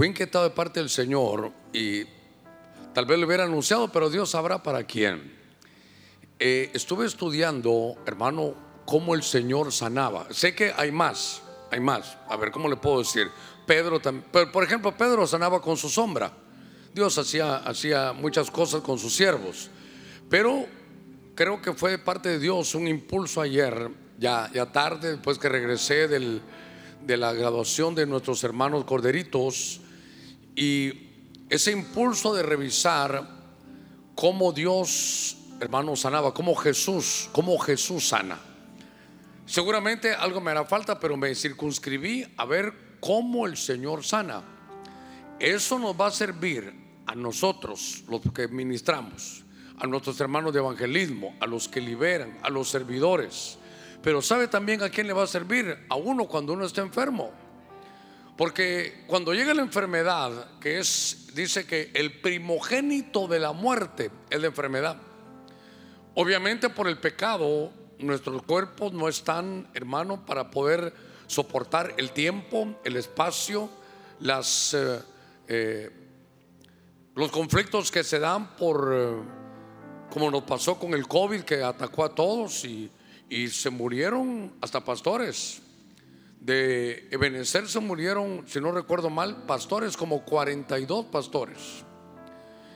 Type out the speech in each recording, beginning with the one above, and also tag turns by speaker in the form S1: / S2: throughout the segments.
S1: fui inquietado de parte del Señor y tal vez lo hubiera anunciado, pero Dios sabrá para quién. Eh, estuve estudiando, hermano, cómo el Señor sanaba. Sé que hay más, hay más. A ver, ¿cómo le puedo decir? Pedro también, por ejemplo, Pedro sanaba con su sombra. Dios hacía, hacía muchas cosas con sus siervos. Pero creo que fue parte de Dios un impulso ayer, ya, ya tarde, después que regresé del, de la graduación de nuestros hermanos corderitos, y ese impulso de revisar cómo Dios, hermano, sanaba, cómo Jesús, cómo Jesús sana. Seguramente algo me hará falta, pero me circunscribí a ver cómo el Señor sana. Eso nos va a servir a nosotros, los que ministramos, a nuestros hermanos de evangelismo, a los que liberan, a los servidores. Pero ¿sabe también a quién le va a servir? A uno cuando uno está enfermo. Porque cuando llega la enfermedad, que es, dice que el primogénito de la muerte es la enfermedad. Obviamente por el pecado, nuestros cuerpos no están, hermano, para poder soportar el tiempo, el espacio, las, eh, eh, los conflictos que se dan por, eh, como nos pasó con el COVID que atacó a todos y, y se murieron hasta pastores. De Ebenezer se murieron, si no recuerdo mal, pastores, como 42 pastores.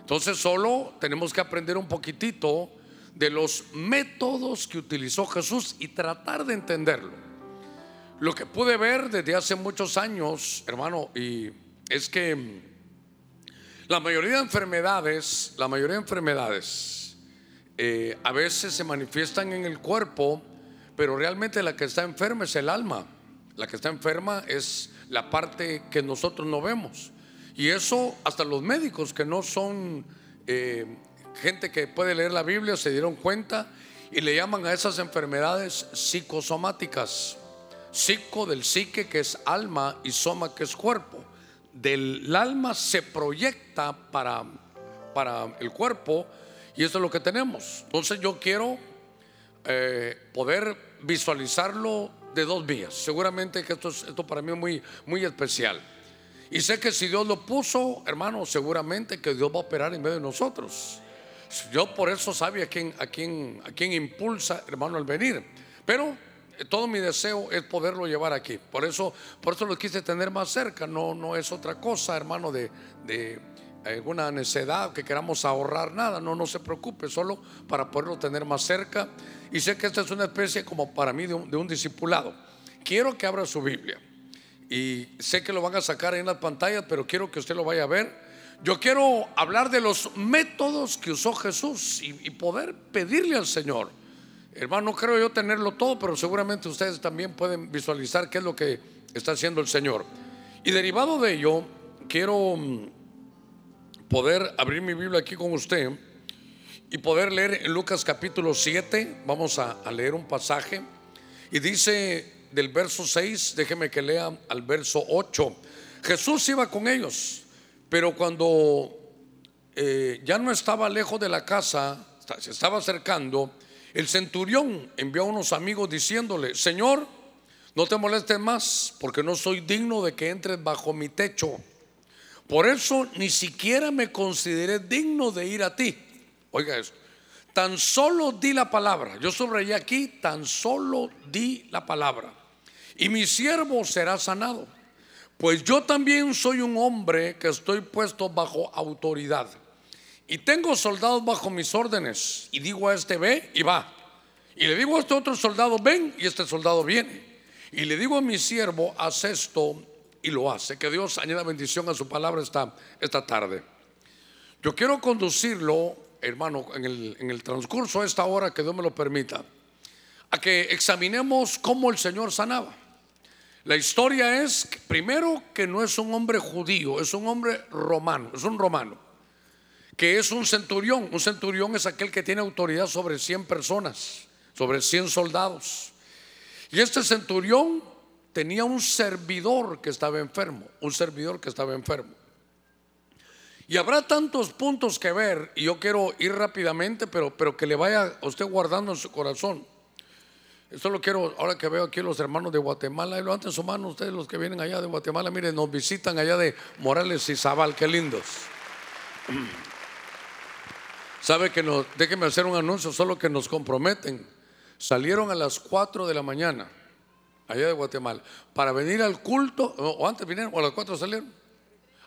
S1: Entonces solo tenemos que aprender un poquitito de los métodos que utilizó Jesús y tratar de entenderlo. Lo que pude ver desde hace muchos años, hermano, y es que la mayoría de enfermedades, la mayoría de enfermedades, eh, a veces se manifiestan en el cuerpo, pero realmente la que está enferma es el alma. La que está enferma es la parte que nosotros no vemos. Y eso hasta los médicos que no son eh, gente que puede leer la Biblia se dieron cuenta y le llaman a esas enfermedades psicosomáticas. Psico del psique que es alma y soma que es cuerpo. Del alma se proyecta para, para el cuerpo y eso es lo que tenemos. Entonces yo quiero eh, poder visualizarlo de dos vías. Seguramente que esto, esto para mí es muy, muy especial. Y sé que si Dios lo puso, hermano, seguramente que Dios va a operar en medio de nosotros. Yo por eso sabía a quién, a quién, a quién impulsa, hermano, al venir. Pero eh, todo mi deseo es poderlo llevar aquí. Por eso, por eso lo quise tener más cerca. No, no es otra cosa, hermano, de, de alguna necesidad que queramos ahorrar, nada, no, no se preocupe, solo para poderlo tener más cerca. Y sé que esta es una especie como para mí de un, discipulado. Quiero que abra su Biblia. Y sé que lo van a sacar en las pantallas, pero quiero que usted lo vaya a ver. Yo quiero hablar de los métodos que usó Jesús y, y poder pedirle al Señor. Hermano, no creo yo tenerlo todo, pero seguramente ustedes también pueden visualizar qué es lo que está haciendo el Señor. Y derivado de ello, quiero mm, poder abrir mi Biblia aquí con usted y poder leer en Lucas capítulo 7. Vamos a, leer un pasaje. Y dice del verso 6, déjeme que lea al verso 8. Jesús iba con ellos, pero cuando eh, ya no estaba lejos de la casa, se estaba acercando, el centurión envió a unos amigos diciéndole, Señor, no te molestes más, porque no soy digno de que entres bajo mi techo. Por eso ni siquiera me consideré digno de ir a ti. Oiga eso. Tan solo di la palabra. Yo subrayé aquí, tan solo di la palabra. Y mi siervo será sanado. Pues yo también soy un hombre que estoy puesto bajo autoridad. Y tengo soldados bajo mis órdenes. Y digo a este ve y va. Y le digo a este otro soldado ven y este soldado viene. Y le digo a mi siervo haz esto y lo hace. Que Dios añada bendición a su palabra esta, esta tarde. Yo quiero conducirlo, hermano, en el, en el transcurso de esta hora, que Dios me lo permita, a que examinemos cómo el Señor sanaba. La historia es, primero, que no es un hombre judío, es un hombre romano, es un romano, que es un centurión. Un centurión es aquel que tiene autoridad sobre 100 personas, sobre 100 soldados. Y este centurión tenía un servidor que estaba enfermo, un servidor que estaba enfermo. Y habrá tantos puntos que ver, y yo quiero ir rápidamente, pero, pero que le vaya a usted guardando en su corazón. Solo quiero, ahora que veo aquí los hermanos de Guatemala, levanten su mano ustedes los que vienen allá de Guatemala, miren, nos visitan allá de Morales y Zabal, qué lindos. Sabe que nos, déjenme hacer un anuncio, solo que nos comprometen. Salieron a las 4 de la mañana, allá de Guatemala, para venir al culto, o antes vinieron, o a las 4 salieron,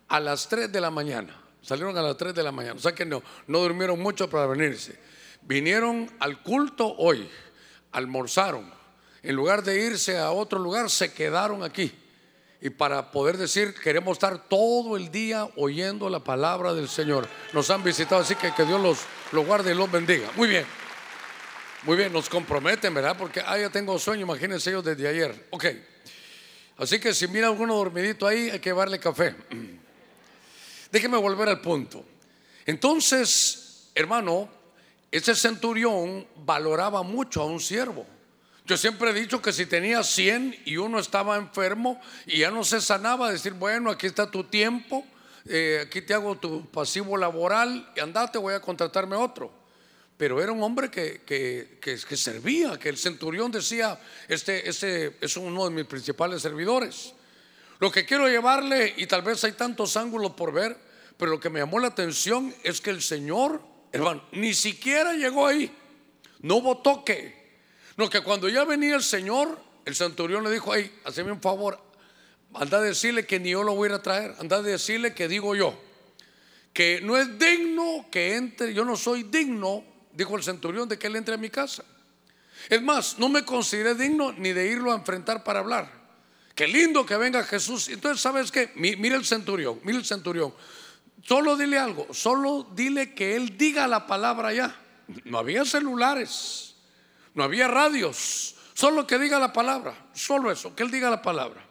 S1: a las 3 de la mañana. Salieron a las 3 de la mañana, o sea que no, no durmieron mucho para venirse. Vinieron al culto hoy, almorzaron. En lugar de irse a otro lugar, se quedaron aquí. Y para poder decir, queremos estar todo el día oyendo la palabra del Señor. Nos han visitado, así que que Dios los, los guarde y los bendiga. Muy bien. Muy bien, nos comprometen, ¿verdad? Porque, ah, ya tengo sueño, imagínense ellos desde ayer. Ok. Así que si mira alguno dormidito ahí, hay que darle café. Déjeme volver al punto. Entonces, hermano, ese centurión valoraba mucho a un siervo. Yo siempre he dicho que si tenía 100 y uno estaba enfermo y ya no se sanaba, decir, bueno, aquí está tu tiempo, eh, aquí te hago tu pasivo laboral y andate, voy a contratarme otro. Pero era un hombre que, que, que, servía, que el centurión decía, este, este es uno de mis principales servidores. Lo que quiero llevarle, y tal vez hay tantos ángulos por ver, pero lo que me llamó la atención es que el Señor, hermano, ni siquiera llegó ahí. No hubo toque. No, que cuando ya venía el Señor, el centurión le dijo, hey, hazme un favor, anda a decirle que ni yo lo voy a traer, anda a decirle que digo yo, que no es digno que entre, yo no soy digno, dijo el centurión, de que él entre a mi casa. Es más, no me consideré digno ni de irlo a enfrentar para hablar. Qué lindo que venga Jesús. Entonces, ¿sabes qué? Mira el centurión, mira el centurión. Solo dile algo, solo dile que él diga la palabra ya. No había celulares, no había radios, solo que diga la palabra, solo eso, que él diga la palabra.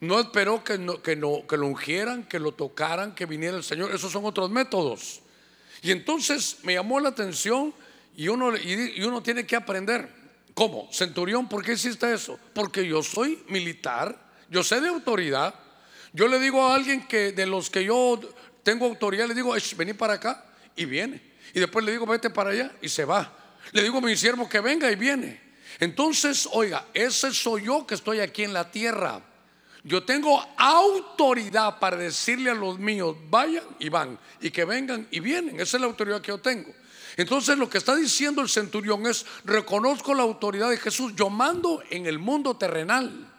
S1: No esperó que, no, que, no, que lo ungieran, que lo tocaran, que viniera el Señor. Esos son otros métodos. Y entonces me llamó la atención y uno, y uno tiene que aprender. ¿Cómo? Centurión, ¿por qué hiciste eso? Porque yo soy militar, yo sé de autoridad. Yo le digo a alguien que de los que yo tengo autoridad, le digo, vení para acá y viene. Y después le digo, vete para allá y se va. Le digo a mi siervo que venga y viene. Entonces, oiga, ese soy yo que estoy aquí en la tierra. Yo tengo autoridad para decirle a los míos, vayan y van, y que vengan y vienen. Esa es la autoridad que yo tengo. Entonces lo que está diciendo el centurión es, reconozco la autoridad de Jesús, yo mando en el mundo terrenal.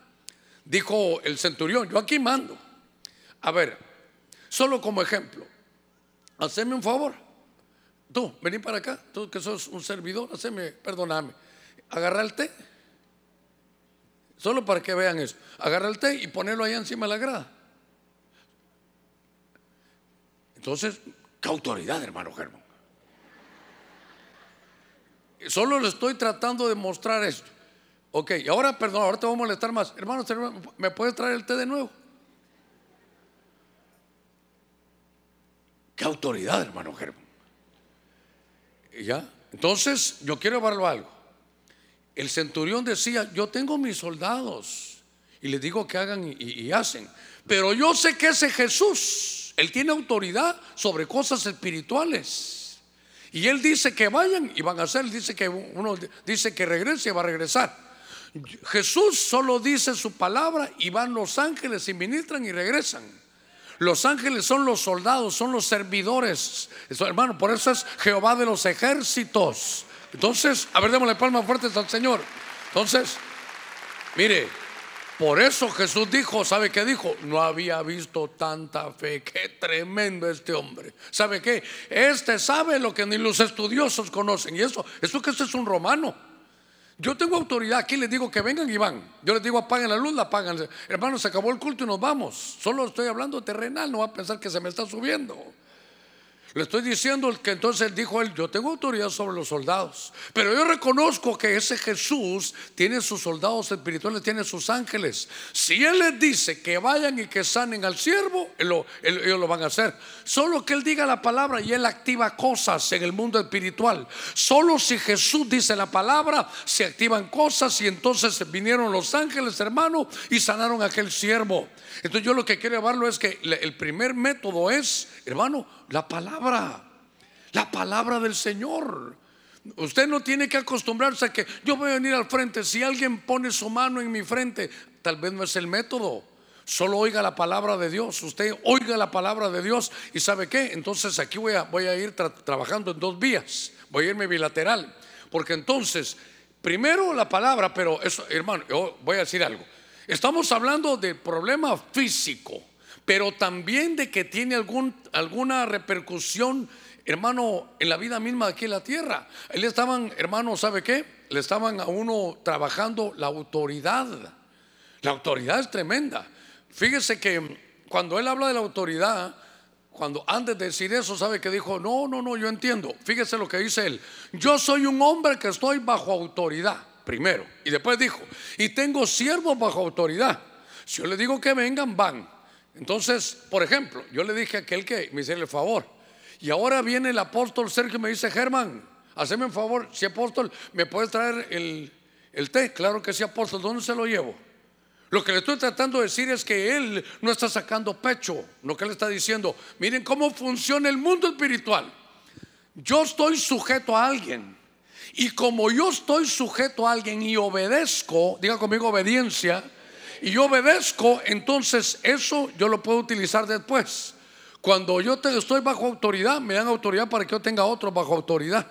S1: Dijo el centurión, yo aquí mando. A ver, Solo como ejemplo, haceme un favor. Tú, vení para acá, tú que sos un servidor, haceme, perdóname, agarra el té. Solo para que vean eso. Agarra el té y ponerlo ahí encima de la grada. Entonces, qué autoridad, hermano Germán. Solo le estoy tratando de mostrar esto. Ok, y ahora, perdón, ahora te voy a molestar más. Hermano, ¿me puedes traer el té de nuevo? Qué autoridad, hermano Germán. ¿Ya? Entonces, yo quiero llevarlo algo. El centurión decía, yo tengo mis soldados y les digo que hagan y, hacen. Pero yo sé que ese Jesús, Él tiene autoridad sobre cosas espirituales. Y Él dice que vayan y van a hacer. Dice que uno dice que regrese y va a regresar. Jesús solo dice su palabra y van los ángeles y ministran y regresan. Los ángeles son los soldados, son los servidores. Hermano, por eso es Jehová de los ejércitos. Entonces, a ver, démosle palmas fuertes al Señor. Entonces, mire, por eso Jesús dijo, ¿sabe qué dijo? No había visto tanta fe. Qué tremendo este hombre. ¿Sabe qué? Este sabe lo que ni los estudiosos conocen. Y eso, eso que este es un romano. Yo tengo autoridad aquí, les digo que vengan y van. Yo les digo apaguen la luz, la apagan. Hermanos, se acabó el culto y nos vamos. Solo estoy hablando terrenal, no va a pensar que se me está subiendo. Le estoy diciendo que entonces dijo él, yo tengo autoridad sobre los soldados, pero yo reconozco que ese Jesús tiene sus soldados espirituales, tiene sus ángeles. Si él les dice que vayan y que sanen al siervo, ellos lo van a hacer. Solo que él diga la palabra y él activa cosas en el mundo espiritual. Solo si Jesús dice la palabra, se activan cosas y entonces vinieron los ángeles, hermano, y sanaron a aquel siervo. Entonces yo lo que quiero llevarlo es que el primer método es, hermano, la palabra. La palabra del Señor. Usted no tiene que acostumbrarse a que yo voy a venir al frente. Si alguien pone su mano en mi frente, tal vez no es el método. Solo oiga la palabra de Dios. Usted oiga la palabra de Dios y sabe qué. Entonces aquí voy a, ir trabajando en dos vías. Voy a irme bilateral. Porque entonces, primero la palabra, pero eso, hermano, yo voy a decir algo. Estamos hablando de problema físico, pero también de que tiene alguna repercusión, hermano, en la vida misma de aquí en la tierra. Le estaban, hermano, ¿sabe qué? Le estaban a uno trabajando la autoridad. La autoridad es tremenda. Fíjese que cuando él habla de la autoridad, cuando antes de decir eso, sabe que dijo, no, no, no, yo entiendo. Fíjese lo que dice él. Yo soy un hombre que estoy bajo autoridad, primero. Y después dijo, y tengo siervos bajo autoridad. Si yo le digo que vengan, van. Entonces, por ejemplo, yo le dije a aquel que me hiciera el favor. Y ahora viene el apóstol Sergio y me dice, Germán, haceme un favor, si apóstol, ¿me puedes traer el, el té? Claro que sí, apóstol, ¿dónde se lo llevo? Lo que le estoy tratando de decir es que él no está sacando pecho. Lo que él está diciendo, miren cómo funciona el mundo espiritual. Yo estoy sujeto a alguien. Y como yo estoy sujeto a alguien y obedezco, diga conmigo obediencia, y yo obedezco, entonces eso yo lo puedo utilizar después. Cuando yo estoy bajo autoridad, me dan autoridad para que yo tenga otro bajo autoridad.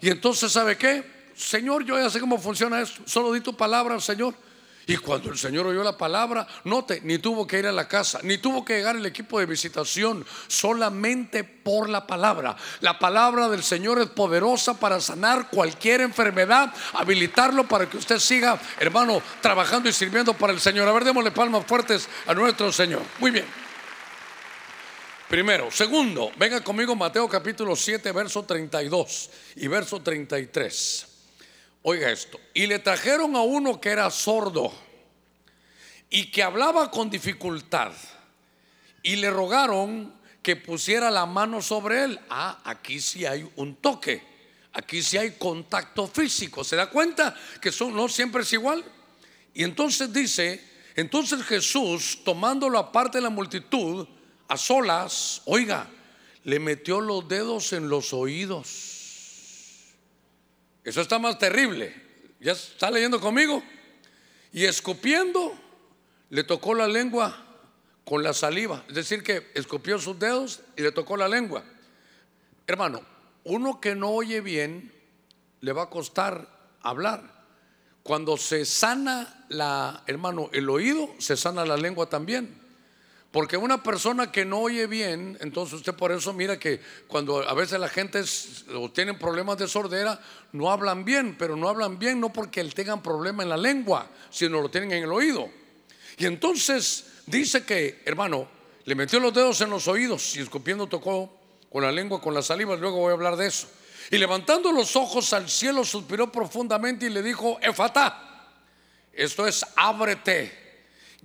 S1: Y entonces, ¿sabe qué? Señor, yo ya sé cómo funciona esto. Solo di tu palabra, Señor y cuando el Señor oyó la palabra, note, ni tuvo que ir a la casa, ni tuvo que llegar el equipo de visitación, solamente por la palabra. La palabra del Señor es poderosa para sanar cualquier enfermedad, habilitarlo para que usted siga, hermano, trabajando y sirviendo para el Señor. A ver, démosle palmas fuertes a nuestro Señor. Muy bien. Primero. Segundo, venga conmigo Mateo capítulo 7, verso 32 y verso 33. Oiga esto, y le trajeron a uno que era sordo y que hablaba con dificultad y le rogaron que pusiera la mano sobre él. Ah, aquí sí hay un toque, aquí sí hay contacto físico. ¿Se da cuenta que no siempre es igual? Y entonces dice, entonces Jesús, tomándolo aparte de la multitud, a solas, oiga, le metió los dedos en los oídos eso está más terrible. ¿Ya está leyendo conmigo? Y escupiendo, le tocó la lengua con la saliva. Es decir, que escupió sus dedos y le tocó la lengua. Hermano, uno que no oye bien, le va a costar hablar. Cuando se sana la, hermano, el oído, se sana la lengua también. Porque una persona que no oye bien, entonces usted por eso mira que cuando a veces la gente tiene problemas de sordera, no hablan bien, pero no hablan bien no porque tengan problema en la lengua, sino lo tienen en el oído. Y entonces dice que, hermano, le metió los dedos en los oídos y escupiendo tocó con la lengua, con la saliva, luego voy a hablar de eso. Y levantando los ojos al cielo, suspiró profundamente y le dijo, Efata, esto es, ábrete.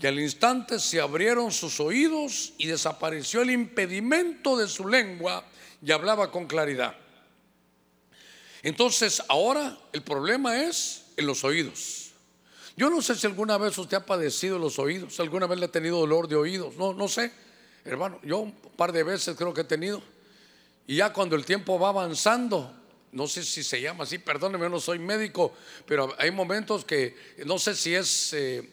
S1: Y al instante se abrieron sus oídos y desapareció el impedimento de su lengua y hablaba con claridad. Entonces ahora el problema es en los oídos. Yo no sé si alguna vez usted ha padecido los oídos, alguna vez le ha tenido dolor de oídos, no, no sé, hermano, yo un par de veces creo que he tenido. Y ya cuando el tiempo va avanzando, no sé si se llama así, perdóneme, no soy médico, pero hay momentos que no sé si es eh,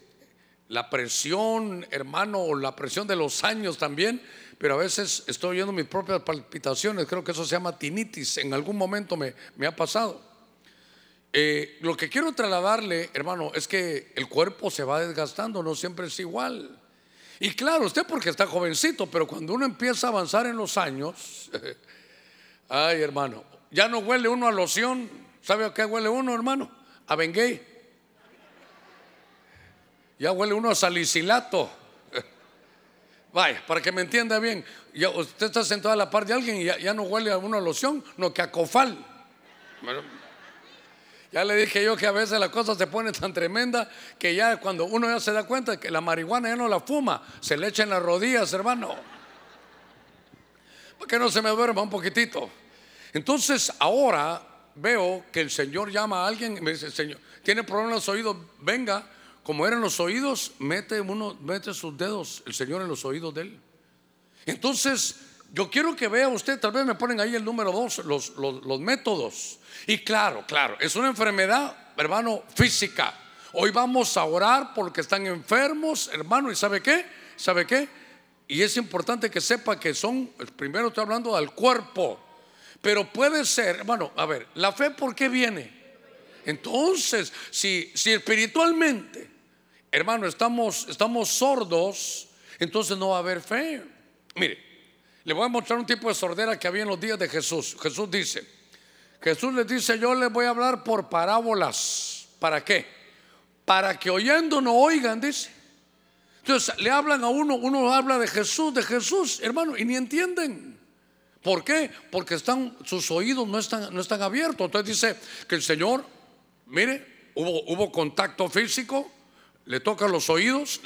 S1: la presión, hermano, o la presión de los años también, pero a veces estoy oyendo mis propias palpitaciones, creo que eso se llama tinitis, en algún momento me, ha pasado. Eh, lo que quiero trasladarle, hermano, es que el cuerpo se va desgastando, no siempre es igual. Y claro, usted porque está jovencito, pero cuando uno empieza a avanzar en los años, ay hermano, ya no huele uno a loción, ¿sabe a qué huele uno, hermano? A Bengay. Ya huele uno a salicilato. Vaya, para que me entienda bien, ya usted está sentado a la par de alguien y ya, no huele a uno a loción, no que a cofal. ya le dije yo que a veces la cosa se pone tan tremenda que ya cuando uno ya se da cuenta que la marihuana ya no la fuma, se le echa en las rodillas, hermano. Para que no se me duerma un poquitito. Entonces ahora veo que el Señor llama a alguien y me dice, Señor, tiene problemas los oídos, venga como eran los oídos, mete uno, mete sus dedos, el Señor en los oídos de él. Entonces, yo quiero que vea usted, tal vez me ponen ahí el número dos, los, los, métodos. Y claro, claro, es una enfermedad, hermano, física. Hoy vamos a orar porque están enfermos, hermano, ¿y sabe qué? ¿Sabe qué? Y es importante que sepa que son, primero estoy hablando del cuerpo, pero puede ser, hermano, a ver, la fe ¿por qué viene? Entonces, si, si espiritualmente, hermano, estamos, estamos sordos, entonces no va a haber fe. Mire, le voy a mostrar un tipo de sordera que había en los días de Jesús. Jesús dice, Jesús les dice, yo les voy a hablar por parábolas. ¿Para qué? Para que oyendo no oigan, dice. Entonces le hablan a uno, uno habla de Jesús, de Jesús, hermano, y ni entienden. ¿Por qué? Porque están, sus oídos no están, no están abiertos. Entonces dice que el Señor, mire, hubo, hubo contacto físico, le toca los oídos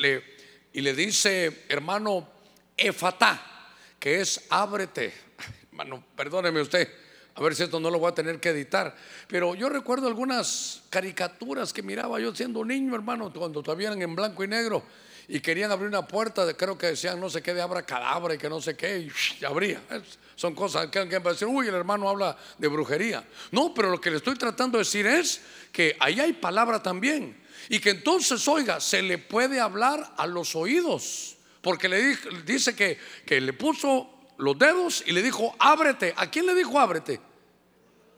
S1: y le dice, hermano, Efatá, que es ábrete. Hermano, perdóneme usted, a ver si esto no lo voy a tener que editar. Pero yo recuerdo algunas caricaturas que miraba yo siendo un niño, hermano, cuando todavía eran en blanco y negro y querían abrir una puerta, creo que decían no sé qué de abra cadabra y que no sé qué, y abría. Son cosas que alguien va a decir, uy, el hermano habla de brujería. No, pero lo que le estoy tratando de decir es que ahí hay palabra también. Y que entonces, oiga, se le puede hablar a los oídos. Porque le dice que, que le puso los dedos y le dijo, ábrete. ¿A quién le dijo ábrete?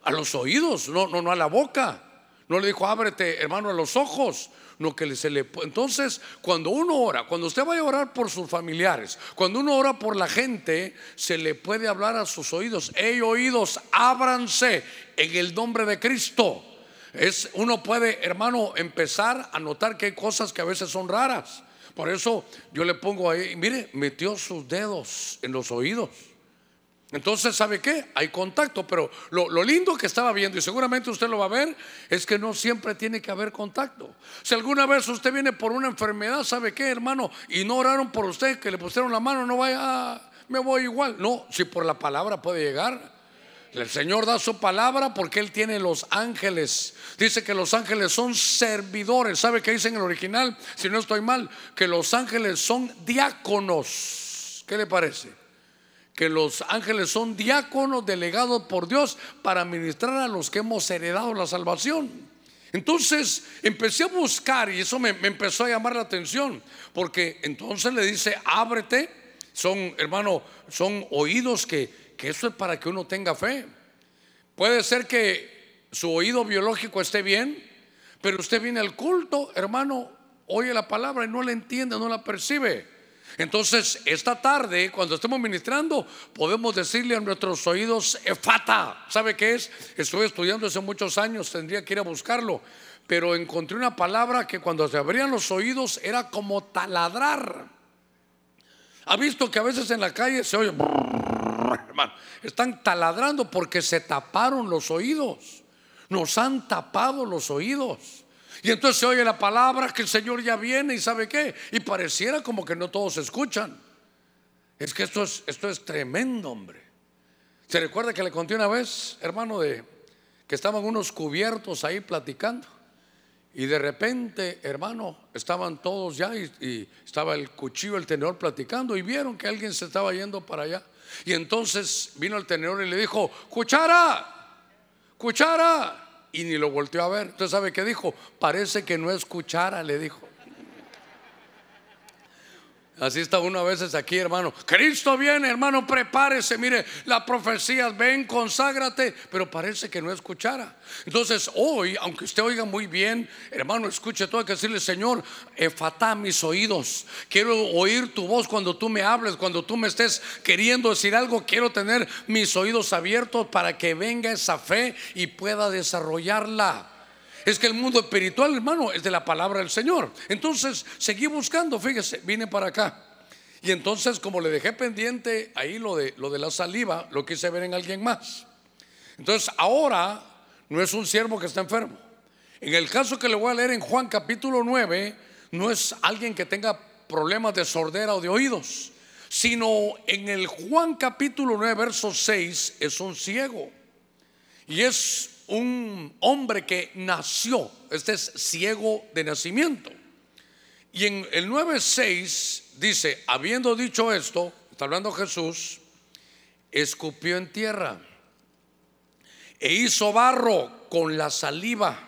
S1: A los oídos, no, no, no a la boca. No le dijo, ábrete, hermano, a los ojos. No que se le. Entonces, cuando uno ora, cuando usted vaya a orar por sus familiares, cuando uno ora por la gente, se le puede hablar a sus oídos. Hey, oídos, ábranse en el nombre de Cristo. Es, uno puede, hermano, empezar a notar que hay cosas que a veces son raras. Por eso yo le pongo ahí, mire, metió sus dedos en los oídos. Entonces, ¿sabe qué? Hay contacto, pero lo, lindo que estaba viendo, y seguramente usted lo va a ver, es que no siempre tiene que haber contacto. Si alguna vez usted viene por una enfermedad, ¿sabe qué, hermano? Y no oraron por usted, que le pusieron la mano, no vaya, me voy igual. No, si por la palabra puede llegar. El Señor da su palabra porque Él tiene los ángeles. Dice que los ángeles son servidores. ¿Sabe qué dice en el original? Si no estoy mal, que los ángeles son diáconos. ¿Qué le parece? Que los ángeles son diáconos delegados por Dios para ministrar a los que hemos heredado la salvación. Entonces empecé a buscar y eso me, empezó a llamar la atención, porque entonces le dice, ábrete, son, hermano, son oídos que, que eso es para que uno tenga fe. Puede ser que su oído biológico esté bien, pero usted viene al culto, hermano, oye la palabra y no la entiende, no la percibe. Entonces, esta tarde, cuando estemos ministrando, podemos decirle a nuestros oídos, efata. ¿Sabe qué es? Estuve estudiando hace muchos años, tendría que ir a buscarlo. Pero encontré una palabra que cuando se abrían los oídos era como taladrar. ¿Ha visto que a veces en la calle se oye hermano. Están taladrando porque se taparon los oídos. Nos han tapado los oídos. Y entonces se oye la palabra que el Señor ya viene y sabe qué. Y pareciera como que no todos escuchan. Es que esto es, esto es tremendo, hombre. ¿Se recuerda que le conté una vez, hermano, de que estaban unos cubiertos ahí platicando? Y de repente, hermano, estaban todos ya y, y, estaba el cuchillo, el tenedor platicando y vieron que alguien se estaba yendo para allá. Y entonces vino el tenedor y le dijo, cuchara, cuchara. Y ni lo volteó a ver. Usted sabe qué dijo, parece que no es cuchara, le dijo. Así está uno a veces aquí, hermano. Cristo viene, hermano, prepárese. Mire, las profecías, ven, conságrate. Pero parece que no escuchara. Entonces, hoy, aunque usted oiga muy bien, hermano, escuche todo. Que decirle, Señor, efata mis oídos. Quiero oír tu voz cuando tú me hables, cuando tú me estés queriendo decir algo. Quiero tener mis oídos abiertos para que venga esa fe y pueda desarrollarla. Es que el mundo espiritual, hermano, es de la palabra del Señor. Entonces, seguí buscando, fíjese, vine para acá. Y entonces, como le dejé pendiente ahí lo de, lo de la saliva, lo quise ver en alguien más. Entonces, ahora no es un siervo que está enfermo. En el caso que le voy a leer en Juan capítulo 9, no es alguien que tenga problemas de sordera o de oídos, sino en el Juan capítulo 9, verso 6, es un ciego. Y es un hombre que nació, este es ciego de nacimiento. Y en el 9.6 dice, habiendo dicho esto, está hablando Jesús, escupió en tierra e hizo barro con la saliva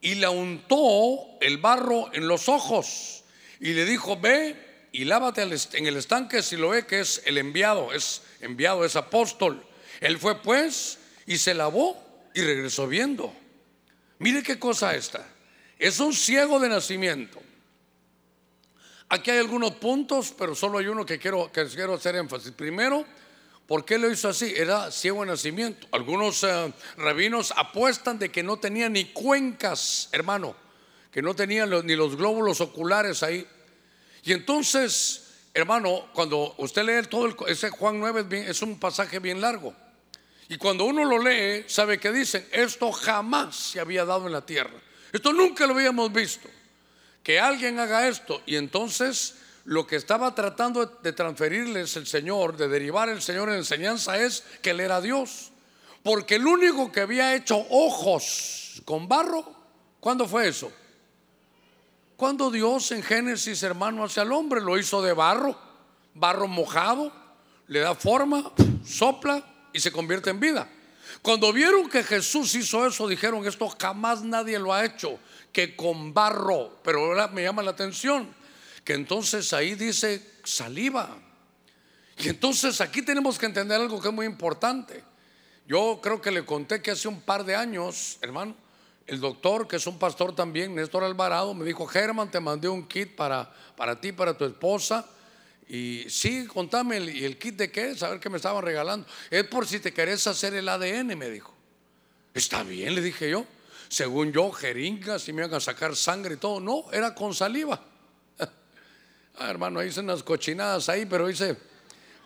S1: y le untó el barro en los ojos y le dijo, ve y lávate en el estanque si lo ve que es el enviado, es enviado, es apóstol. Él fue pues y se lavó y regresó viendo. Mire qué cosa esta. Es un ciego de nacimiento. Aquí hay algunos puntos, pero solo hay uno que quiero, que quiero hacer énfasis. Primero, ¿por qué lo hizo así? Era ciego de nacimiento. Algunos eh, rabinos apuestan de que no tenía ni cuencas, hermano, que no tenía ni los glóbulos oculares ahí. Y entonces, hermano, cuando usted lee todo el, ese Juan 9 es un pasaje bien largo. Y cuando uno lo lee, sabe que dicen, esto jamás se había dado en la tierra. Esto nunca lo habíamos visto. Que alguien haga esto. Y entonces lo que estaba tratando de transferirles el Señor, de derivar el Señor en enseñanza es que Él era Dios. Porque el único que había hecho ojos con barro, ¿cuándo fue eso? Cuando Dios en Génesis, hermano, hacia el hombre lo hizo de barro, barro mojado, le da forma, sopla y se convierte en vida. Cuando vieron que Jesús hizo eso, dijeron, esto jamás nadie lo ha hecho, que con barro, pero ahora me llama la atención, que entonces ahí dice saliva. Y entonces aquí tenemos que entender algo que es muy importante. Yo creo que le conté que hace un par de años, hermano, el doctor, que es un pastor también, Néstor Alvarado, me dijo, Germán, te mandé un kit para, para ti, para tu esposa y sí, contame, ¿y el kit de qué? Saber qué me estaban regalando. Es por si te querés hacer el ADN, me dijo. Está bien, le dije yo. Según yo, jeringas y me iban a sacar sangre y todo. No, era con saliva. ah, hermano, hice unas cochinadas ahí, pero hice,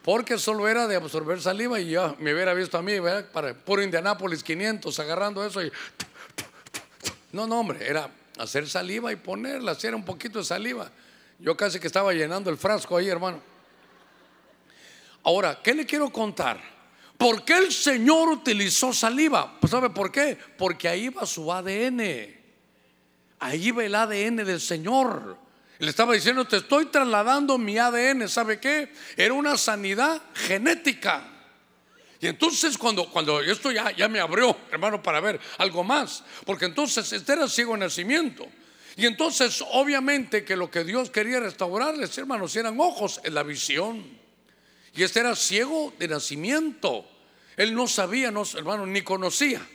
S1: porque solo era de absorber saliva y ya me hubiera visto a mí, ¿verdad? Para puro Indianápolis 500, agarrando eso y. No, no, hombre, era hacer saliva y ponerla, hacer un poquito de saliva. Yo casi que estaba llenando el frasco ahí, hermano. Ahora, ¿qué le quiero contar? ¿Por qué el Señor utilizó saliva? Pues ¿sabe por qué? Porque ahí va su ADN. Ahí va el ADN del Señor. Le estaba diciendo, te estoy trasladando mi ADN. ¿Sabe qué? Era una sanidad genética. Y entonces cuando, cuando esto ya, ya me abrió, hermano, para ver algo más. Porque entonces este era ciego en nacimiento. Y entonces, obviamente, que lo que Dios quería restaurarles, hermanos, eran ojos en la visión. Y este era ciego de nacimiento. Él no sabía, no, hermano, ni conocía.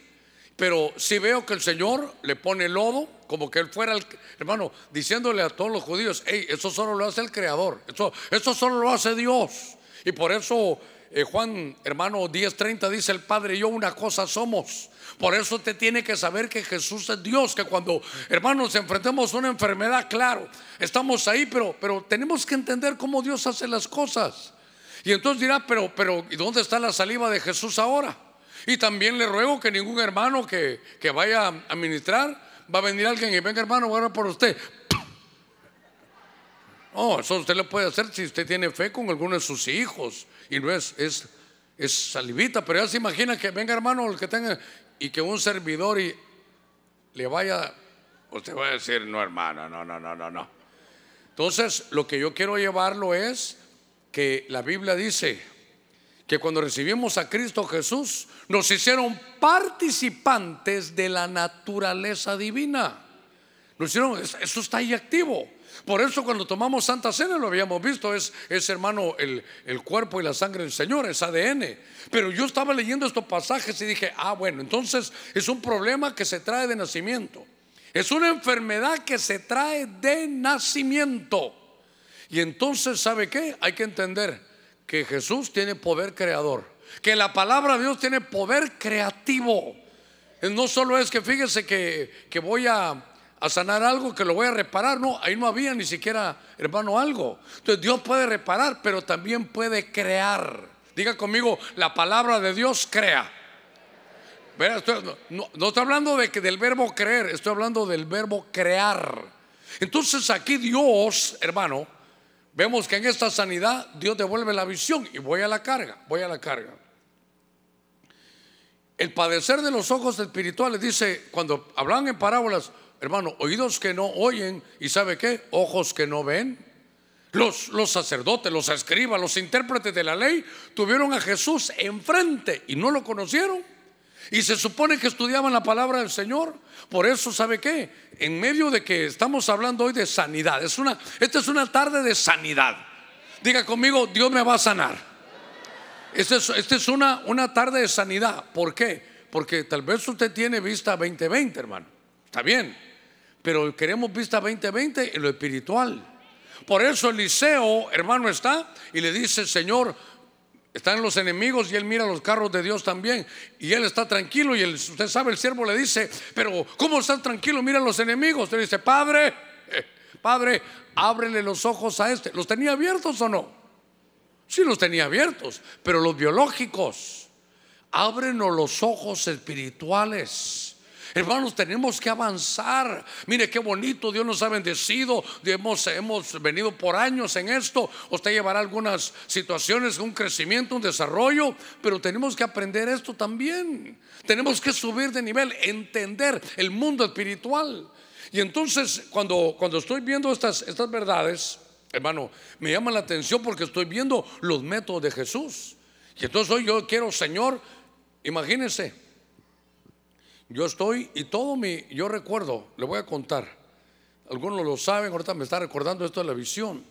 S1: Pero si veo que el Señor le pone lodo, como que él fuera el hermano, diciéndole a todos los judíos: hey, eso solo lo hace el Creador, eso, eso solo lo hace Dios. Y por eso eh, Juan, hermano 10:30 dice: El Padre y yo una cosa somos. Por eso te tiene que saber que Jesús es Dios, que cuando hermanos enfrentemos una enfermedad, claro, estamos ahí, pero, pero tenemos que entender cómo Dios hace las cosas. Y entonces dirá, pero, pero, ¿y dónde está la saliva de Jesús ahora? Y también le ruego que ningún hermano que, que vaya a ministrar, va a venir alguien y venga hermano, voy a por usted. No, eso usted lo puede hacer si usted tiene fe con alguno de sus hijos y no es, es, es salivita, pero ya se imagina que venga hermano el que tenga y que un servidor y le vaya, usted va a decir, no hermano, no, no, no, no, no. Entonces, lo que yo quiero llevarlo es que la Biblia dice que cuando recibimos a Cristo Jesús, nos hicieron participantes de la naturaleza divina. Nos hicieron, eso está ahí activo. Por eso cuando tomamos Santa Cena lo habíamos visto, es, es hermano el, el, cuerpo y la sangre del Señor, es ADN. Pero yo estaba leyendo estos pasajes y dije, ah, bueno, entonces es un problema que se trae de nacimiento. Es una enfermedad que se trae de nacimiento. Y entonces, ¿sabe qué? Hay que entender que Jesús tiene poder creador, que la palabra de Dios tiene poder creativo. No solo es que fíjese que, que voy a a sanar algo que lo voy a reparar. No, ahí no había ni siquiera, hermano, algo. Entonces Dios puede reparar, pero también puede crear. Diga conmigo, la palabra de Dios crea. no, no, estoy hablando de que del verbo creer, estoy hablando del verbo crear. Entonces aquí Dios, hermano, vemos que en esta sanidad Dios devuelve la visión y voy a la carga, voy a la carga. El padecer de los ojos espirituales dice, cuando hablan en parábolas, hermano, oídos que no oyen y sabe qué, ojos que no ven. Los, los, sacerdotes, los escribas, los intérpretes de la ley tuvieron a Jesús enfrente y no lo conocieron. Y se supone que estudiaban la palabra del Señor. Por eso, ¿sabe qué? En medio de que estamos hablando hoy de sanidad, es una, esta es una tarde de sanidad. Diga conmigo, Dios me va a sanar. Esta es, es una, una tarde de sanidad. ¿Por qué? Porque tal vez usted tiene vista 2020, hermano. Está bien. Pero queremos vista 2020 en lo espiritual. Por eso Eliseo, hermano, está y le dice, Señor, están los enemigos y él mira los carros de Dios también. Y él está tranquilo y usted sabe, el siervo le dice, pero ¿cómo estás tranquilo? Mira los enemigos. Le dice, Padre, Padre, ábrele los ojos a este. ¿Los tenía abiertos o no? Sí, los tenía abiertos, pero los biológicos, ábrenos los ojos espirituales. Hermanos, tenemos que avanzar. Mire qué bonito, Dios nos ha bendecido. Hemos, hemos venido por años en esto. Usted llevará algunas situaciones, un crecimiento, un desarrollo, pero tenemos que aprender esto también. Tenemos que subir de nivel, entender el mundo espiritual. Y entonces, cuando, cuando estoy viendo estas, estas verdades, hermano, me llama la atención porque estoy viendo los métodos de Jesús. Y entonces hoy yo quiero, Señor, imagínense yo estoy y todo mi, yo recuerdo, le voy a contar, algunos lo saben, ahorita me está recordando esto de la visión.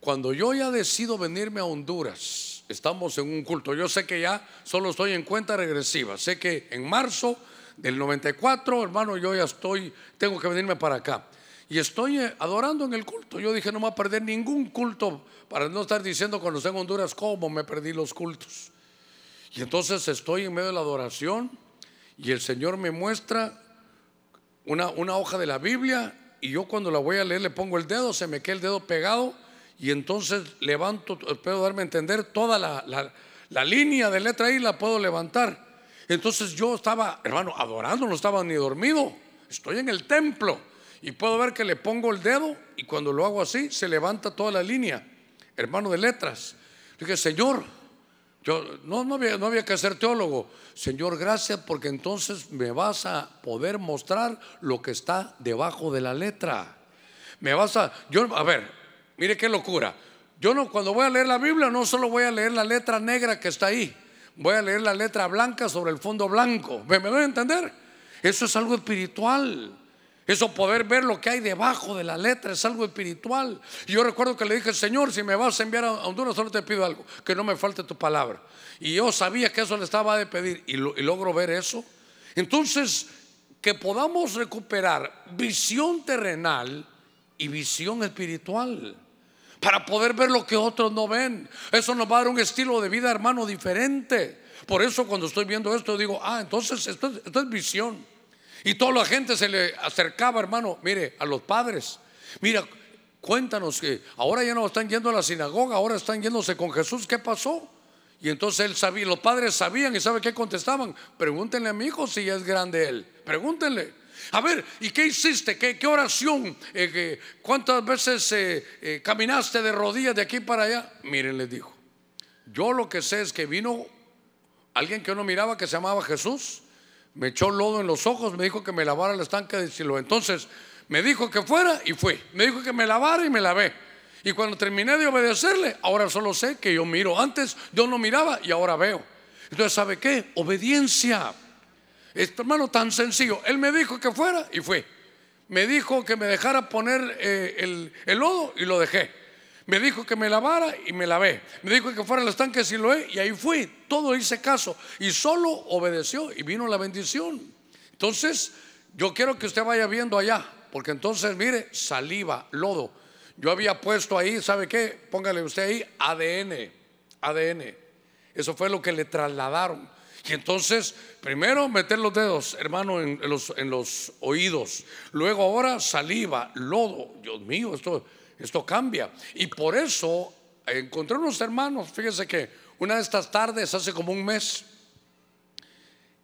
S1: Cuando yo ya decido venirme a Honduras, estamos en un culto, yo sé que ya solo estoy en cuenta regresiva, sé que en marzo del 94, hermano, yo ya estoy, tengo que venirme para acá. Y estoy eh, adorando en el culto. Yo dije, no me voy a perder ningún culto para no estar diciendo cuando esté en Honduras cómo me perdí los cultos. Y entonces estoy en medio de la adoración y el Señor me muestra una, una hoja de la Biblia y yo cuando la voy a leer le pongo el dedo, se me queda el dedo pegado y entonces levanto, puedo darme a entender toda la, la, línea de letra ahí, la puedo levantar. Entonces yo estaba, hermano, adorando, no estaba ni dormido, estoy en el templo y puedo ver que le pongo el dedo y cuando lo hago así se levanta toda la línea, hermano de letras. dije, Señor, yo no, no, había, no había que ser teólogo. Señor, gracias porque entonces me vas a poder mostrar lo que está debajo de la letra. Me vas a, yo, a ver, mire qué locura. Yo no, cuando voy a leer la Biblia, no solo voy a leer la letra negra que está ahí, voy a leer la letra blanca sobre el fondo blanco. ¿Me, me a entender? Eso es algo espiritual. Eso poder ver lo que hay debajo de la letra es algo espiritual. Y yo recuerdo que le dije, Señor, si me vas a enviar a Honduras, solo te pido algo, que no me falte tu palabra. Y yo sabía que eso le estaba de pedir y, logro ver eso. Entonces, que podamos recuperar visión terrenal y visión espiritual para poder ver lo que otros no ven. Eso nos va a dar un estilo de vida, hermano, diferente. Por eso cuando estoy viendo esto digo, ah, entonces esto es visión. Y toda la gente se le acercaba, hermano, mire, a los padres. Mira, cuéntanos que ahora ya no están yendo a la sinagoga, ahora están yéndose con Jesús. ¿Qué pasó? Y entonces él sabía, los padres sabían y sabe qué contestaban. Pregúntenle a mi hijo si es grande él. Pregúntenle. A ver, ¿y qué hiciste? ¿Qué, oración? Eh, ¿Cuántas veces eh, eh, caminaste de rodillas de aquí para allá? Miren, les dijo. Yo lo que sé es que vino alguien que uno miraba que se llamaba Jesús me echó lodo en los ojos, me dijo que me lavara el estanque de Siloé. Entonces me dijo que fuera y fui. Me dijo que me lavara y me lavé. Y cuando terminé de obedecerle, ahora solo sé que yo miro. Antes yo no miraba y ahora veo. Entonces, ¿sabe qué? Obediencia. Este hermano tan sencillo. Él me dijo que fuera y fui. Me dijo que me dejara poner eh, el lodo y lo dejé. Me dijo que me lavara y me lavé. Me dijo que fuera al estanque de Siloé y ahí fui. Todo hice caso y solo obedeció y vino la bendición. Entonces, yo quiero que usted vaya viendo allá, porque entonces, mire, saliva, lodo. Yo había puesto ahí, ¿sabe qué? Póngale usted ahí ADN, ADN. Eso fue lo que le trasladaron. Y entonces, primero meter los dedos, hermano, en, los, en los oídos. Luego ahora saliva, lodo. Dios mío, esto esto cambia. Y por eso encontré unos hermanos, fíjense que una de estas tardes, hace como un mes,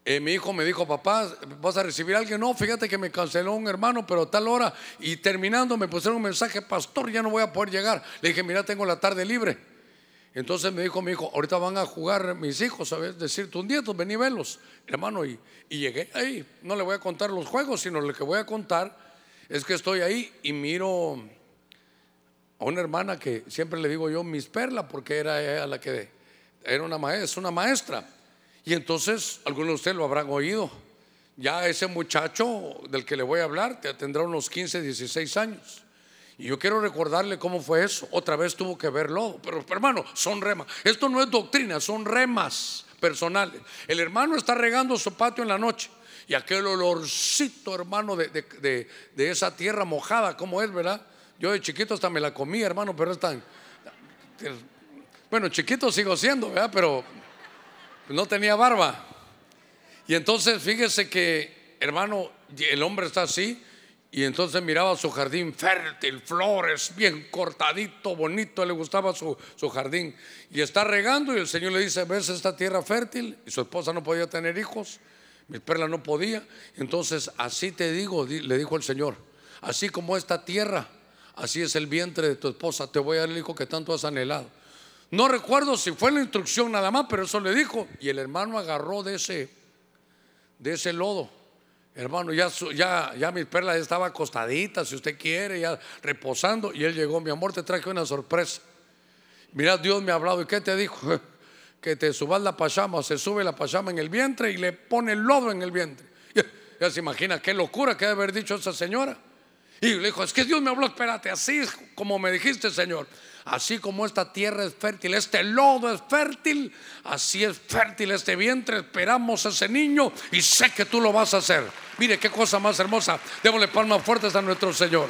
S1: eh, mi hijo me dijo, papá, ¿vas a recibir a alguien? No, fíjate que me canceló un hermano, pero a tal hora. Y terminando me pusieron un mensaje, pastor, ya no voy a poder llegar. Le dije, mira, tengo la tarde libre. Entonces me dijo mi hijo, ahorita van a jugar mis hijos, ¿sabes? Decir, tus nietos, ven y velos, hermano. Y, y llegué ahí. No le voy a contar los juegos, sino lo que voy a contar es que estoy ahí y miro a una hermana que siempre le digo yo Miss Perla, porque era ella la que era una maestra, una maestra. Y entonces, algunos de ustedes lo habrán oído. Ya ese muchacho del que le voy a hablar tendrá unos 15, 16 años. Y yo quiero recordarle cómo fue eso. Otra vez tuvo que ver lodo. Pero hermano, son remas. Esto no es doctrina, son remas personales. El hermano está regando su patio en la noche. Y aquel olorcito, hermano, de, de, esa tierra mojada, ¿cómo es, verdad? Yo de chiquito hasta me la comí, hermano, pero es tan. Bueno, chiquito sigo siendo, ¿verdad? Pero no tenía barba. Y entonces fíjese que, hermano, el hombre está así y entonces miraba su jardín fértil, flores, bien cortadito, bonito, le gustaba su, su, jardín. Y está regando y el Señor le dice, ¿ves esta tierra fértil? Y su esposa no podía tener hijos, mi perla no podía. Entonces, así te digo, le dijo el Señor, así como esta tierra, así es el vientre de tu esposa, te voy a dar el hijo que tanto has anhelado. No recuerdo si fue la instrucción nada más, pero eso le dijo. Y el hermano agarró de ese, de ese lodo Hermano, ya, ya, ya mi perla estaba acostadita, si usted quiere, ya reposando. Y él llegó, mi amor, te traje una sorpresa. Mira, Dios me ha hablado. ¿Y qué te dijo? Que te subas la pachama, se sube la pachama en el vientre y le pone el lodo en el vientre. Ya, se imagina qué locura que debe haber dicho esa señora. Y le dijo, es que Dios me habló, espérate, así como me dijiste, Señor. Así como esta tierra es fértil, este lodo es fértil, así es fértil este vientre. Esperamos a ese niño y sé que tú lo vas a hacer. Mire qué cosa más hermosa. Démosle palmas fuertes a nuestro Señor.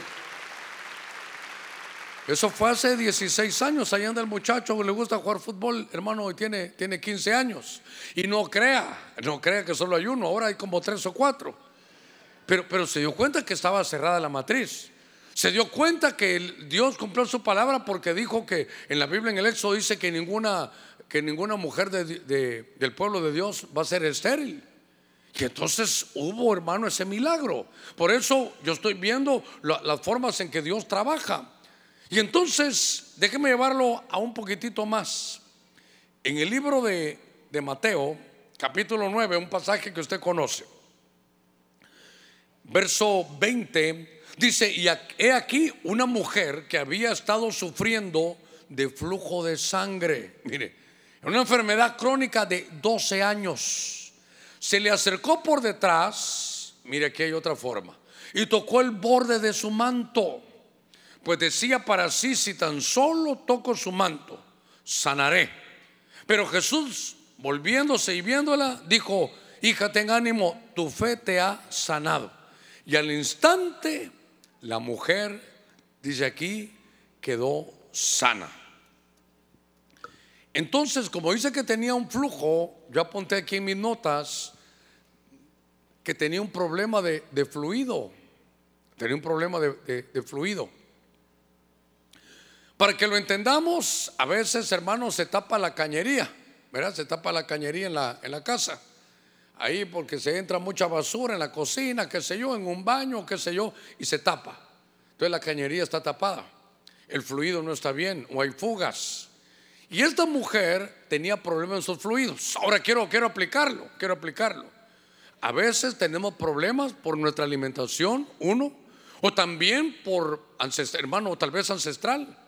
S1: Eso fue hace 16 años. Allá anda el muchacho, le gusta jugar fútbol, hermano, y tiene, tiene 15 años. Y no crea, no crea que solo hay uno, ahora hay como tres o cuatro. Pero, pero se dio cuenta que estaba cerrada la matriz. Se dio cuenta que Dios cumplió su palabra porque dijo que en la Biblia en el Éxodo dice que ninguna, que ninguna mujer del pueblo de Dios va a ser estéril. Y entonces hubo, hermano, ese milagro. Por eso yo estoy viendo las formas en que Dios trabaja. Y entonces, déjeme llevarlo a un poquitito más. En el libro de, de Mateo, capítulo 9, un pasaje que usted conoce. Verso 20 Dice, y he aquí una mujer que había estado sufriendo de flujo de sangre. Mire, una enfermedad crónica de 12 años. Se le acercó por detrás, mire aquí hay otra forma, y tocó el borde de su manto. Pues decía para sí, si tan solo toco su manto, sanaré. Pero Jesús, volviéndose y viéndola, dijo, hija, ten ánimo, tu fe te ha sanado. Y al instante la mujer, dice aquí, quedó sana. Entonces, como dice que tenía un flujo, yo apunté aquí en mis notas que tenía un problema de, fluido. Tenía un problema de, fluido. Para que lo entendamos, a veces, hermanos, se tapa la cañería, ¿verdad? Se tapa la cañería en la, en la casa ahí porque se entra mucha basura en la cocina, qué sé yo, en un baño, qué sé yo, y se tapa. Entonces la cañería está tapada, el fluido no está bien o hay fugas. Y esta mujer tenía problemas en sus fluidos. Ahora quiero, quiero aplicarlo, quiero aplicarlo. A veces tenemos problemas por nuestra alimentación, uno, o también por hermano, tal vez ancestral.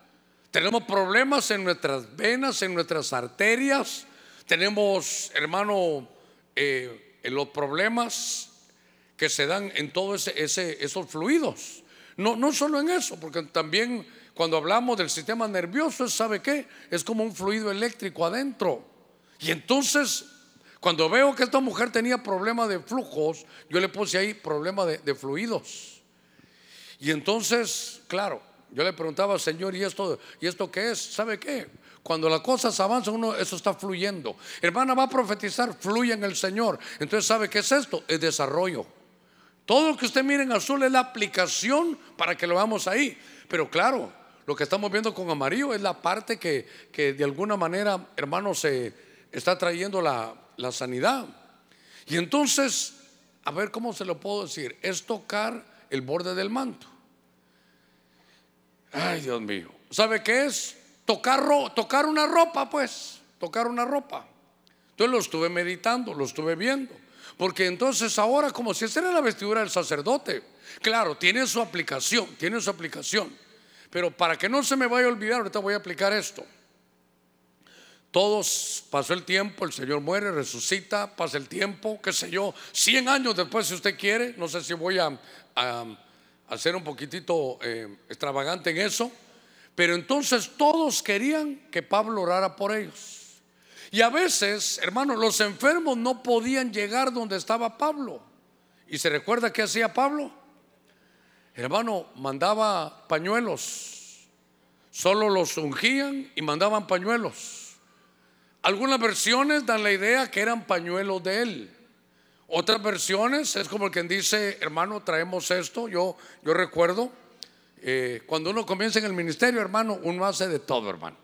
S1: Tenemos problemas en nuestras venas, en nuestras arterias. Tenemos, hermano, eh, los problemas que se dan en todos esos fluidos. No, no solo en eso, porque también cuando hablamos del sistema nervioso, ¿sabe qué? Es como un fluido eléctrico adentro. Y entonces, cuando veo que esta mujer tenía problema de flujos, yo le puse ahí problema de, de fluidos. Y entonces, claro, yo le preguntaba, Señor, ¿y esto, ¿y esto qué es? ¿Sabe qué? Cuando las cosas avanzan, uno, eso está fluyendo. Hermana va a profetizar, fluye en el Señor. Entonces, ¿sabe qué es esto? Es desarrollo. Todo lo que usted mire en azul es la aplicación para que lo veamos ahí. Pero claro, lo que estamos viendo con amarillo es la parte que, de alguna manera, hermano, se está trayendo la, la sanidad. Y entonces, a ver cómo se lo puedo decir, es tocar el borde del manto. Ay, Dios mío. ¿Sabe qué es? Tocar, tocar una ropa, pues, tocar una ropa. Entonces lo estuve meditando, lo estuve viendo. Porque entonces ahora como si esa era la vestidura del sacerdote. Claro, tiene su aplicación, tiene su aplicación. Pero para que no se me vaya a olvidar, ahorita voy a aplicar esto. Todos, pasó el tiempo, el Señor muere, resucita, pasa el tiempo, qué sé yo, 100 años después si usted quiere, no sé si voy a, a, ser un poquitito eh, extravagante en eso, pero entonces todos querían que Pablo orara por ellos. Y a veces, hermanos, los enfermos no podían llegar donde estaba Pablo. ¿Y se recuerda qué hacía Pablo? Hermano, mandaba pañuelos. Solo los ungían y mandaban pañuelos. Algunas versiones dan la idea que eran pañuelos de él. Otras versiones es como el quien dice, hermano, traemos esto. Yo, yo recuerdo, eh, cuando uno comienza en el ministerio, hermano, uno hace de todo, hermano.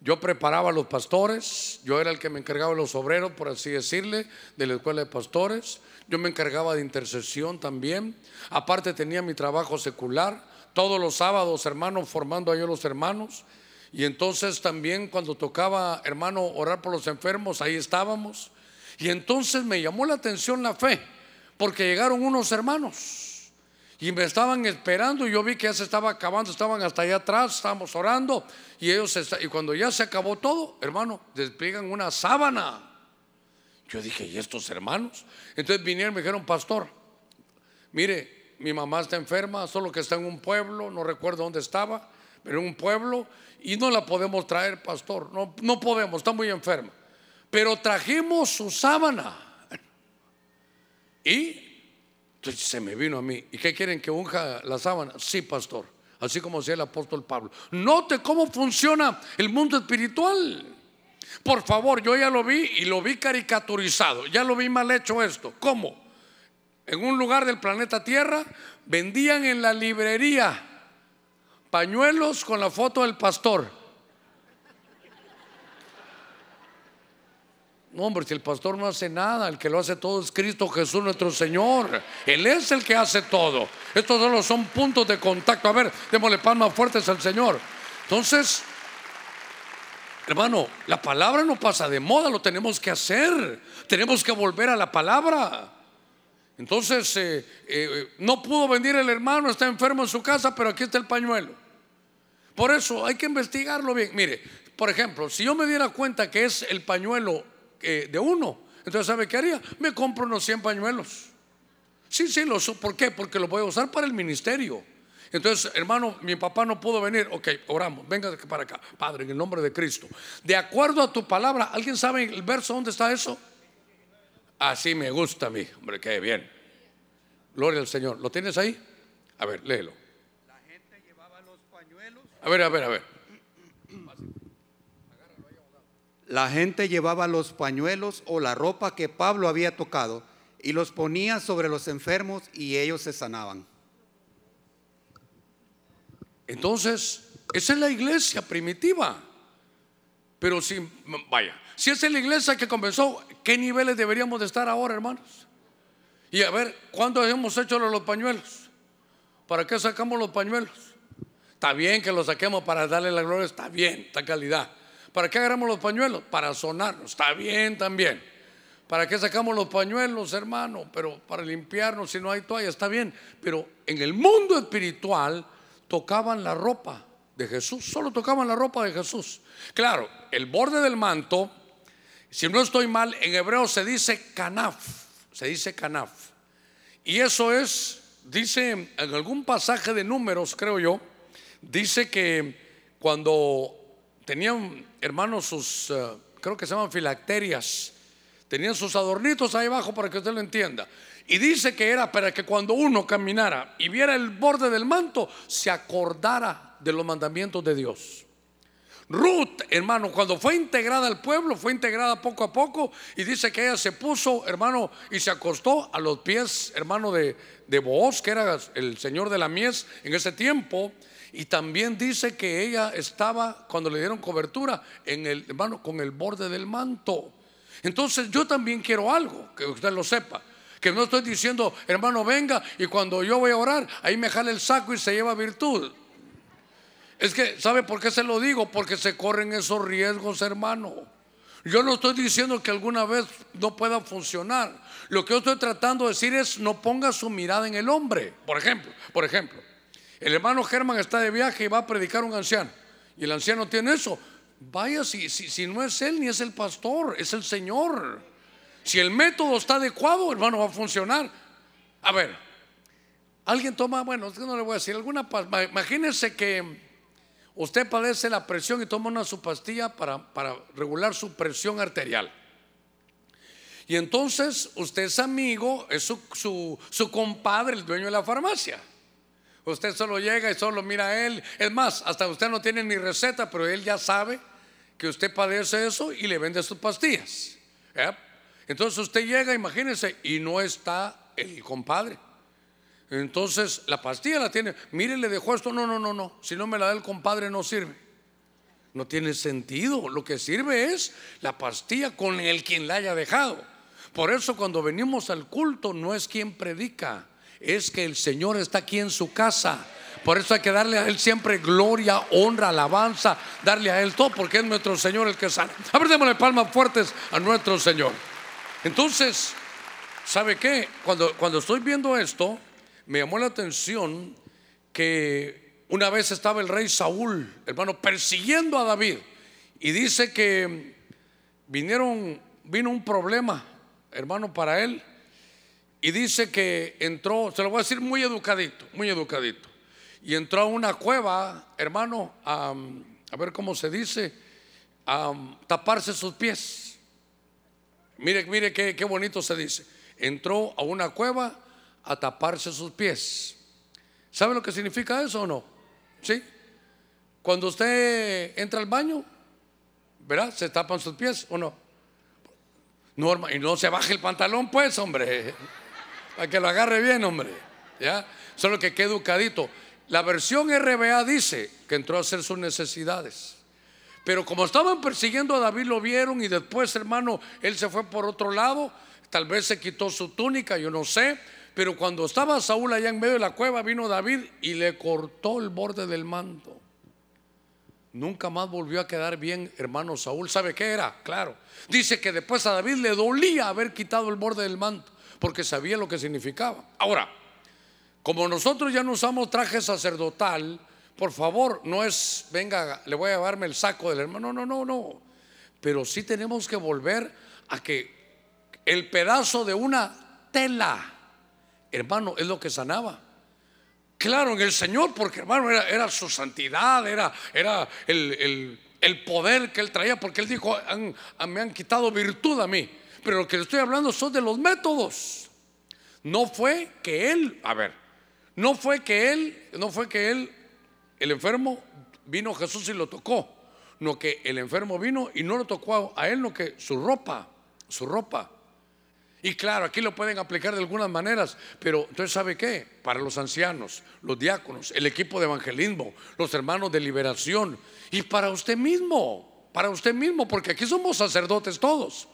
S1: Yo preparaba a los pastores, yo era el que me encargaba de los obreros, por así decirle, de la escuela de pastores. Yo me encargaba de intercesión también. Aparte tenía mi trabajo secular. Todos los sábados, hermano, formando a yo los hermanos. Y entonces también cuando tocaba, hermano, orar por los enfermos, ahí estábamos. Y entonces me llamó la atención la fe, porque llegaron unos hermanos y me estaban esperando yo vi que ya se estaba acabando, estaban hasta allá atrás, estábamos orando y ellos, y cuando ya se acabó todo, hermano, despliegan una sábana. Yo dije, ¿y estos hermanos? Entonces vinieron y me dijeron, pastor, mire, mi mamá está enferma, solo que está en un pueblo, no recuerdo dónde estaba, pero en un pueblo y no la podemos traer, pastor. No, no podemos, está muy enferma. Pero trajimos su sábana. Y entonces se me vino a mí. ¿Y qué quieren que unja la sábana? Sí, pastor. Así como decía el apóstol Pablo. Note cómo funciona el mundo espiritual. Por favor, yo ya lo vi y lo vi caricaturizado. Ya lo vi mal hecho esto. ¿Cómo? En un lugar del planeta Tierra vendían en la librería pañuelos con la foto del pastor. No, hombre, si el pastor no hace nada, el que lo hace todo es Cristo Jesús nuestro Señor. Él es el que hace todo. Estos solo son puntos de contacto. A ver, démosle palmas fuertes al Señor. Entonces, hermano, la palabra no pasa de moda, lo tenemos que hacer. Tenemos que volver a la palabra. Entonces, eh, eh, no pudo venir el hermano, está enfermo en su casa, pero aquí está el pañuelo. Por eso hay que investigarlo bien. Mire, por ejemplo, si yo me diera cuenta que es el pañuelo eh, de uno, entonces ¿sabe qué haría? Me compro unos 100 pañuelos. Sí, sí, lo ¿por qué? Porque lo voy a usar para el ministerio. Entonces, hermano, mi papá no pudo venir. Ok, oramos, venga para acá. Padre, en el nombre de Cristo. De acuerdo a tu palabra, ¿alguien sabe el verso dónde está eso? Así me gusta a mí. Hombre, qué bien. Gloria al Señor. ¿Lo tienes ahí? A ver, léelo. A ver, a ver, a ver.
S2: La gente llevaba los pañuelos o la ropa que Pablo había tocado y los ponía sobre los enfermos y ellos se sanaban.
S1: Entonces, esa es la iglesia primitiva. Pero si, vaya, si esa es la iglesia que comenzó, ¿qué niveles deberíamos de estar ahora, hermanos? Y a ver, ¿cuándo hemos hecho los pañuelos? ¿Para qué sacamos los pañuelos? Está bien que lo saquemos para darle la gloria, está bien, está calidad. ¿Para qué agarramos los pañuelos? Para sonarnos, está bien también. ¿Para qué sacamos los pañuelos, hermano? Pero para limpiarnos, si no hay toalla, está bien. Pero en el mundo espiritual tocaban la ropa de Jesús, solo tocaban la ropa de Jesús. Claro, el borde del manto, si no estoy mal, en hebreo se dice canaf, se dice canaf. Y eso es, dice en algún pasaje de números, creo yo, dice que cuando tenían hermanos sus, eh, creo que se llaman filacterias, tenían sus adornitos ahí abajo para que usted lo entienda. Y dice que era para que cuando uno caminara y viera el borde del manto, se acordara de los mandamientos de Dios. Ruth, hermano, cuando fue integrada al pueblo, fue integrada poco a poco y dice que ella se puso, hermano, y se acostó a los pies, hermano, de, de Booz, que era el señor de la mies en ese tiempo, y también dice que ella estaba, cuando le dieron cobertura, en el, hermano, con el borde del manto. Entonces yo también quiero algo, que usted lo sepa. Que no estoy diciendo, hermano, venga y cuando yo voy a orar, ahí me jale el saco y se lleva virtud. Es que, ¿sabe por qué se lo digo? Porque se corren esos riesgos, hermano. Yo no estoy diciendo que alguna vez no pueda funcionar. Lo que yo estoy tratando de decir es no ponga su mirada en el hombre. Por ejemplo, por ejemplo, el hermano Germán está de viaje y va a predicar a un anciano. Y el anciano tiene eso. Vaya, si, si, si no es él ni es el pastor, es el Señor. Si el método está adecuado, hermano, va a funcionar. A ver, alguien toma, bueno, no le voy a decir, alguna, imagínense que usted padece la presión y toma una su pastilla para, para regular su presión arterial. Y entonces usted es amigo, es su, su, compadre, el dueño de la farmacia. Usted solo llega y solo mira a él. Es más, hasta usted no tiene ni receta, pero él ya sabe que usted padece eso y le vende sus pastillas. Entonces usted llega, imagínese, y no está el compadre. Entonces la pastilla la tiene. Mire, le dejó esto. No, no, no, no. Si no me la da el compadre, no sirve. No tiene sentido. Lo que sirve es la pastilla con el quien la haya dejado. Por eso cuando venimos al culto no es quien predica, es que el Señor está aquí en su casa. Por eso hay que darle a Él siempre gloria, honra, alabanza, darle a Él todo, porque es nuestro Señor el que sana. A ver, démosle palmas fuertes a nuestro Señor. Entonces, ¿sabe qué? Cuando, cuando estoy viendo esto, me llamó la atención que una vez estaba el rey Saúl, hermano, persiguiendo a David. Y dice que vinieron, vino un problema hermano, para él. Y dice que entró, se lo voy a decir muy educadito, muy educadito. Y entró a una cueva, hermano, a, ver cómo se dice, a taparse sus pies. Mire, mire qué, qué bonito se dice. Entró a una cueva a taparse sus pies. ¿Sabe lo que significa eso o no? ¿Sí? Cuando usted entra al baño, ¿verdad? Se tapan sus pies o no. No, y no se baje el pantalón, pues, hombre. Para que lo agarre bien, hombre. ¿Ya? Solo que quede educadito. La versión RBA dice que entró a hacer sus necesidades. Pero como estaban persiguiendo a David, lo vieron y después, hermano, él se fue por otro lado. Tal vez se quitó su túnica, yo no sé. Pero cuando estaba Saúl allá en medio de la cueva, vino David y le cortó el borde del manto. Nunca más volvió a quedar bien, hermano Saúl. ¿Sabe qué era? Claro. Dice que después a David le dolía haber quitado el borde del manto, porque sabía lo que significaba. Ahora, como nosotros ya no usamos traje sacerdotal, por favor, no es, venga, le voy a llevarme el saco del hermano. No, no, no, no. Pero sí tenemos que volver a que el pedazo de una tela, hermano, es lo que sanaba claro en el Señor, porque hermano, era, su santidad, era, era el, poder que él traía, porque él dijo, me han quitado virtud a mí. Pero lo que le estoy hablando son de los métodos. No fue que él, a ver, no fue que él, no fue que él, el enfermo, vino Jesús y lo tocó. No que el enfermo vino y no lo tocó a él, no que su ropa, su ropa. Y claro, aquí lo pueden aplicar de algunas maneras, pero entonces ¿sabe qué? Para los ancianos, los diáconos, el equipo de evangelismo, los hermanos de liberación y para usted mismo, para usted mismo, porque aquí somos sacerdotes todos.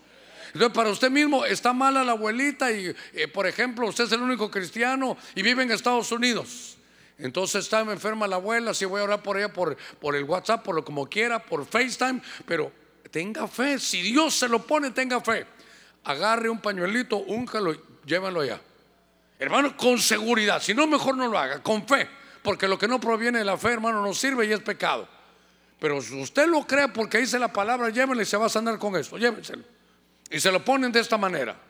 S1: Entonces, para usted mismo está mala la abuelita y, eh, por ejemplo, usted es el único cristiano y vive en Estados Unidos. Entonces está enferma la abuela, si voy a orar por ella por, por el WhatsApp, por lo como quiera, por FaceTime, pero tenga fe, si Dios se lo pone, tenga fe agarre un pañuelito, úncalo y llévalo allá. Hermano, con seguridad, si no, mejor no lo haga, con fe, porque lo que no proviene de la fe, hermano, no sirve y es pecado. Pero si usted lo cree porque dice la palabra, llévenlo y se va a sanar con esto, llévenselo. Y se lo ponen de esta manera.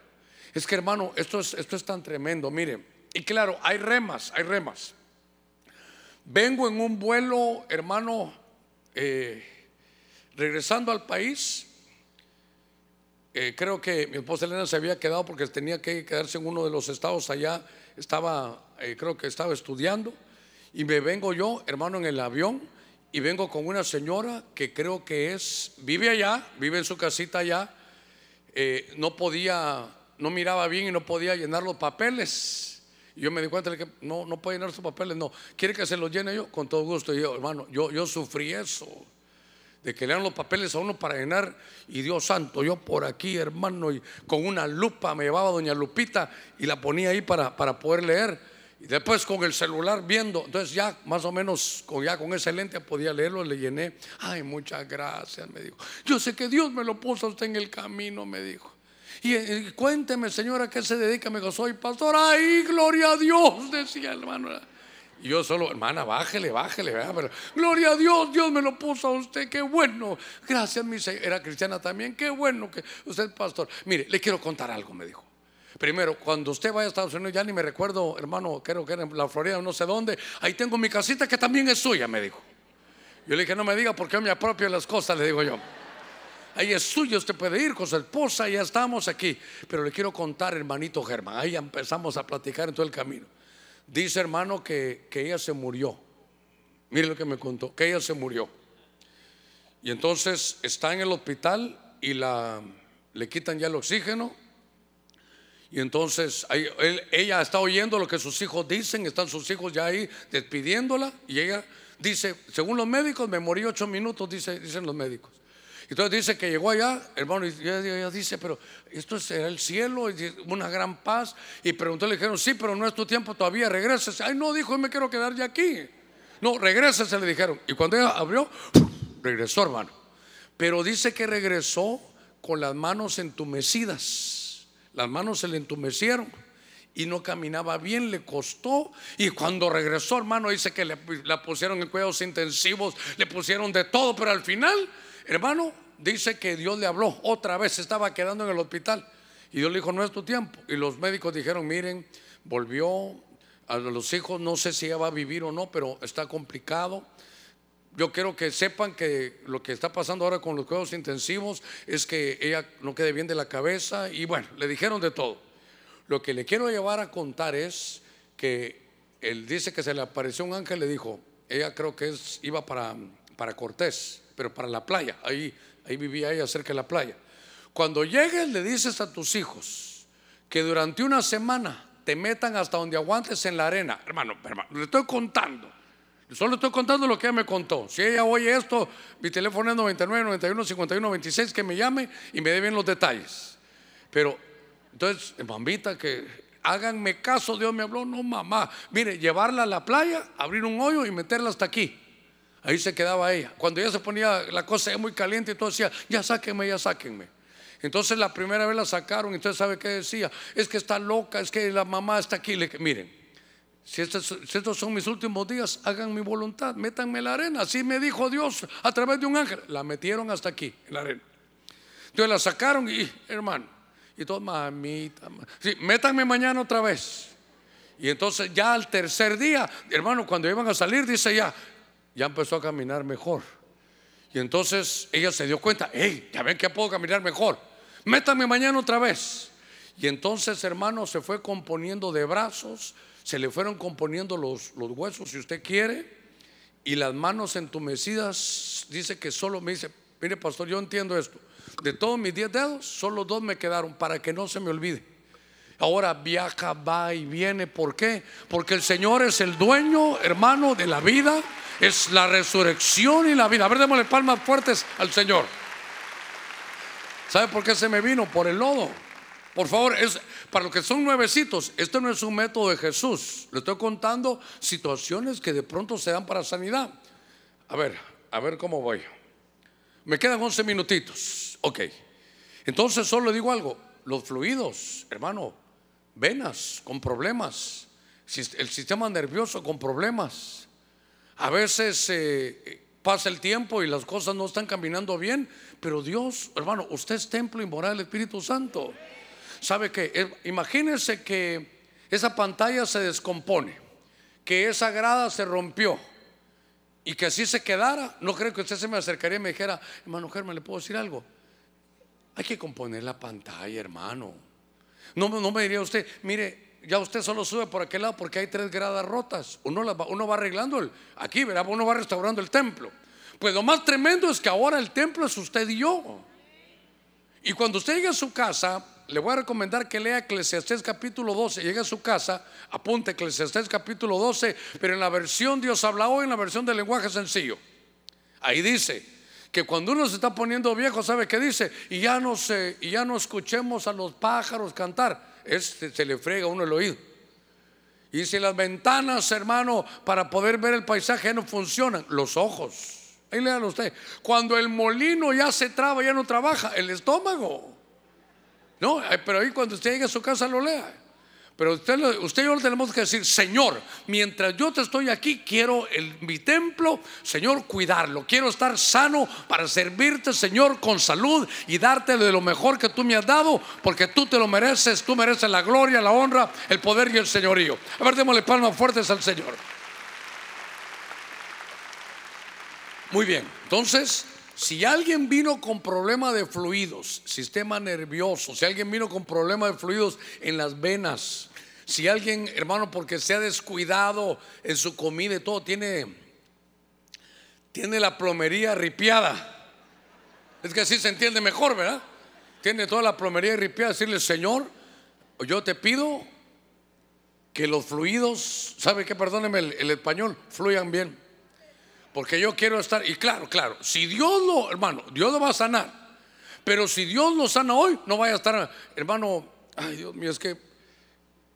S1: Es que, hermano, esto es, esto es tan tremendo, mire. Y claro, hay remas, hay remas. Vengo en un vuelo, hermano, eh, regresando al país eh, creo que mi esposa Elena se había quedado porque tenía que quedarse en uno de los estados allá, estaba, eh, creo que estaba estudiando, y me vengo yo, hermano, en el avión, y vengo con una señora que creo que es, vive allá, vive en su casita allá, eh, no podía, no miraba bien y no podía llenar los papeles. Y yo me di cuenta de que no, no puede llenar sus papeles, no. ¿Quiere que se los llene yo? Con todo gusto. yo, hermano, yo, yo sufrí eso de que le dan los papeles a uno para llenar. Y Dios santo, yo por aquí, hermano, y con una lupa me llevaba doña Lupita y la ponía ahí para, para poder leer. Y después con el celular viendo, entonces ya más o menos con, ya con ese lente podía leerlo, le llené. Ay, muchas gracias, me dijo. Yo sé que Dios me lo puso a usted en el camino, me dijo. Y, cuénteme, señora, ¿a qué se dedica? Me dijo, soy pastor. Ay, gloria a Dios, decía el hermano. Y yo solo, hermana, bájele, bájele, Pero, gloria a Dios, Dios me lo puso a usted, qué bueno. Gracias, mi señor. Era cristiana también, qué bueno que usted es pastor. Mire, le quiero contar algo, me dijo. Primero, cuando usted vaya a Estados Unidos, ya ni me recuerdo, hermano, creo que era en la Florida, no sé dónde, ahí tengo mi casita que también es suya, me dijo. Yo le dije, no me diga porque yo me apropio de las cosas, le digo yo. Ahí es suyo, usted puede ir con su esposa, ya estamos aquí. Pero le quiero contar, hermanito Germán, ahí empezamos a platicar en todo el camino. Dice hermano que, que ella se murió. Mire lo que me contó, que ella se murió. Y entonces está en el hospital y la, le quitan ya el oxígeno. Y entonces ella está oyendo lo que sus hijos dicen, están sus hijos ya ahí despidiéndola. Y ella dice, según los médicos, me morí ocho minutos, dice, dicen los médicos. Entonces dice que llegó allá, hermano, y ella, dice, pero esto es el cielo, una gran paz. Y preguntó, le dijeron, sí, pero no es tu tiempo todavía, regreses. Ay, no, dijo, me quiero quedar ya aquí. No, regrese, le dijeron. Y cuando ella abrió, regresó, hermano. Pero dice que regresó con las manos entumecidas. Las manos se le entumecieron y no caminaba bien, le costó. Y cuando regresó, hermano, dice que le, la pusieron en cuidados intensivos, le pusieron de todo, pero al final Hermano, dice que Dios le habló otra vez, estaba quedando en el hospital. Y Dios le dijo, no es tu tiempo. Y los médicos dijeron, miren, volvió a los hijos, no sé si ella va a vivir o no, pero está complicado. Yo quiero que sepan que lo que está pasando ahora con los cuidados intensivos es que ella no quede bien de la cabeza y bueno, le dijeron de todo. Lo que le quiero llevar a contar es que él dice que se le apareció un ángel, le dijo, ella creo que es, iba para, para Cortés pero para la playa. Ahí, ahí vivía ella cerca de la playa. Cuando llegues le dices a tus hijos que durante una semana te metan hasta donde aguantes en la arena. Hermano, hermano, le estoy contando. Solo estoy contando lo que ella me contó. Si ella oye esto, mi teléfono es 99 91 51 26, que me llame y me dé bien los detalles. Pero, entonces, mamita, que háganme caso, Dios me habló, no mamá. Mire, llevarla a la playa, abrir un hoyo y meterla hasta aquí. Ahí se quedaba ella. Cuando ella se ponía la cosa muy caliente, y todo decía, ya sáquenme, ya sáquenme. Entonces la primera vez la sacaron, entonces sabe qué decía, es que está loca, es que la mamá está aquí. Miren, si estos, son mis últimos días, hagan mi voluntad, métanme en la arena. Así me dijo Dios a través de un ángel. La metieron hasta aquí, en la arena. Entonces la sacaron y, hermano, y todo, mamita, sí, métanme mañana otra vez. Y entonces ya al tercer día, hermano, cuando iban a salir, dice ya, ya empezó a caminar mejor. Y entonces ella se dio cuenta, hey, ya ven que puedo caminar mejor. Métame mañana otra vez. Y entonces, hermano, se fue componiendo de brazos, se le fueron componiendo los, los huesos, si usted quiere, y las manos entumecidas, dice que solo me dice, mire pastor, yo entiendo esto, de todos mis diez dedos, solo dos me quedaron para que no se me olvide. Ahora viaja, va y viene. ¿Por qué? Porque el Señor es el dueño, hermano, de la vida. Es la resurrección y la vida. A ver, démosle palmas fuertes al Señor. ¿Sabe por qué se me vino? Por el lodo. Por favor, es, para los que son nuevecitos, esto no es un método de Jesús. Le estoy contando situaciones que de pronto se dan para sanidad. A ver, a ver cómo voy. Me quedan 11 minutitos. Ok. Entonces solo digo algo. Los fluidos, hermano, venas con problemas, el sistema nervioso con problemas. A veces eh, pasa el tiempo y las cosas no están caminando bien, pero Dios, hermano, usted es templo y moral del Espíritu Santo. ¿Sabe que eh, Imagínese que esa pantalla se descompone, que esa grada se rompió y que así se quedara. No creo que usted se me acercaría y me dijera, hermano Germán, ¿le puedo decir algo? Hay que componer la pantalla, hermano. No, me diría usted, mire, ya usted solo sube por aquel lado porque hay tres gradas rotas. Uno, va, uno va arreglando el, aquí, ¿verdad? Uno va restaurando el templo. Pues lo más tremendo es que ahora el templo es usted y yo. Y cuando usted llegue a su casa, le voy a recomendar que lea Eclesiastés capítulo 12. Llegue a su casa, apunte Eclesiastés capítulo 12, pero en la versión Dios habla hoy, en la versión del lenguaje sencillo. Ahí dice que cuando uno se está poniendo viejo, ¿sabe qué dice? Y ya no, se, y ya no escuchemos a los pájaros cantar se le frega uno el oído. Y si las ventanas, hermano, para poder ver el paisaje no funcionan, los ojos. Ahí léalo usted. Cuando el molino ya se traba, ya no trabaja, el estómago. No, pero ahí cuando usted llegue a su casa lo lea. Pero usted, usted y yo le tenemos que decir, Señor, mientras yo te estoy aquí, quiero el, mi templo, Señor, cuidarlo. Quiero estar sano para servirte, Señor, con salud y darte de lo mejor que tú me has dado, porque tú te lo mereces, tú mereces la gloria, la honra, el poder y el señorío. A ver, démosle palmas fuertes al Señor. Muy bien, entonces, si alguien vino con problema de fluidos, sistema nervioso, si alguien vino con problema de fluidos en las venas, si alguien, hermano, porque se ha descuidado en su comida y todo, tiene, tiene la plomería ripiada. Es que así se entiende mejor, ¿verdad? Tiene toda la plomería ripiada, decirle, Señor, yo te pido que los fluidos, ¿sabe qué? Perdóneme el, el español, fluyan bien. Porque yo quiero estar, y claro, claro, si Dios lo, hermano, Dios lo va a sanar. Pero si Dios lo sana hoy, no vaya a estar, hermano, ay Dios mío, es que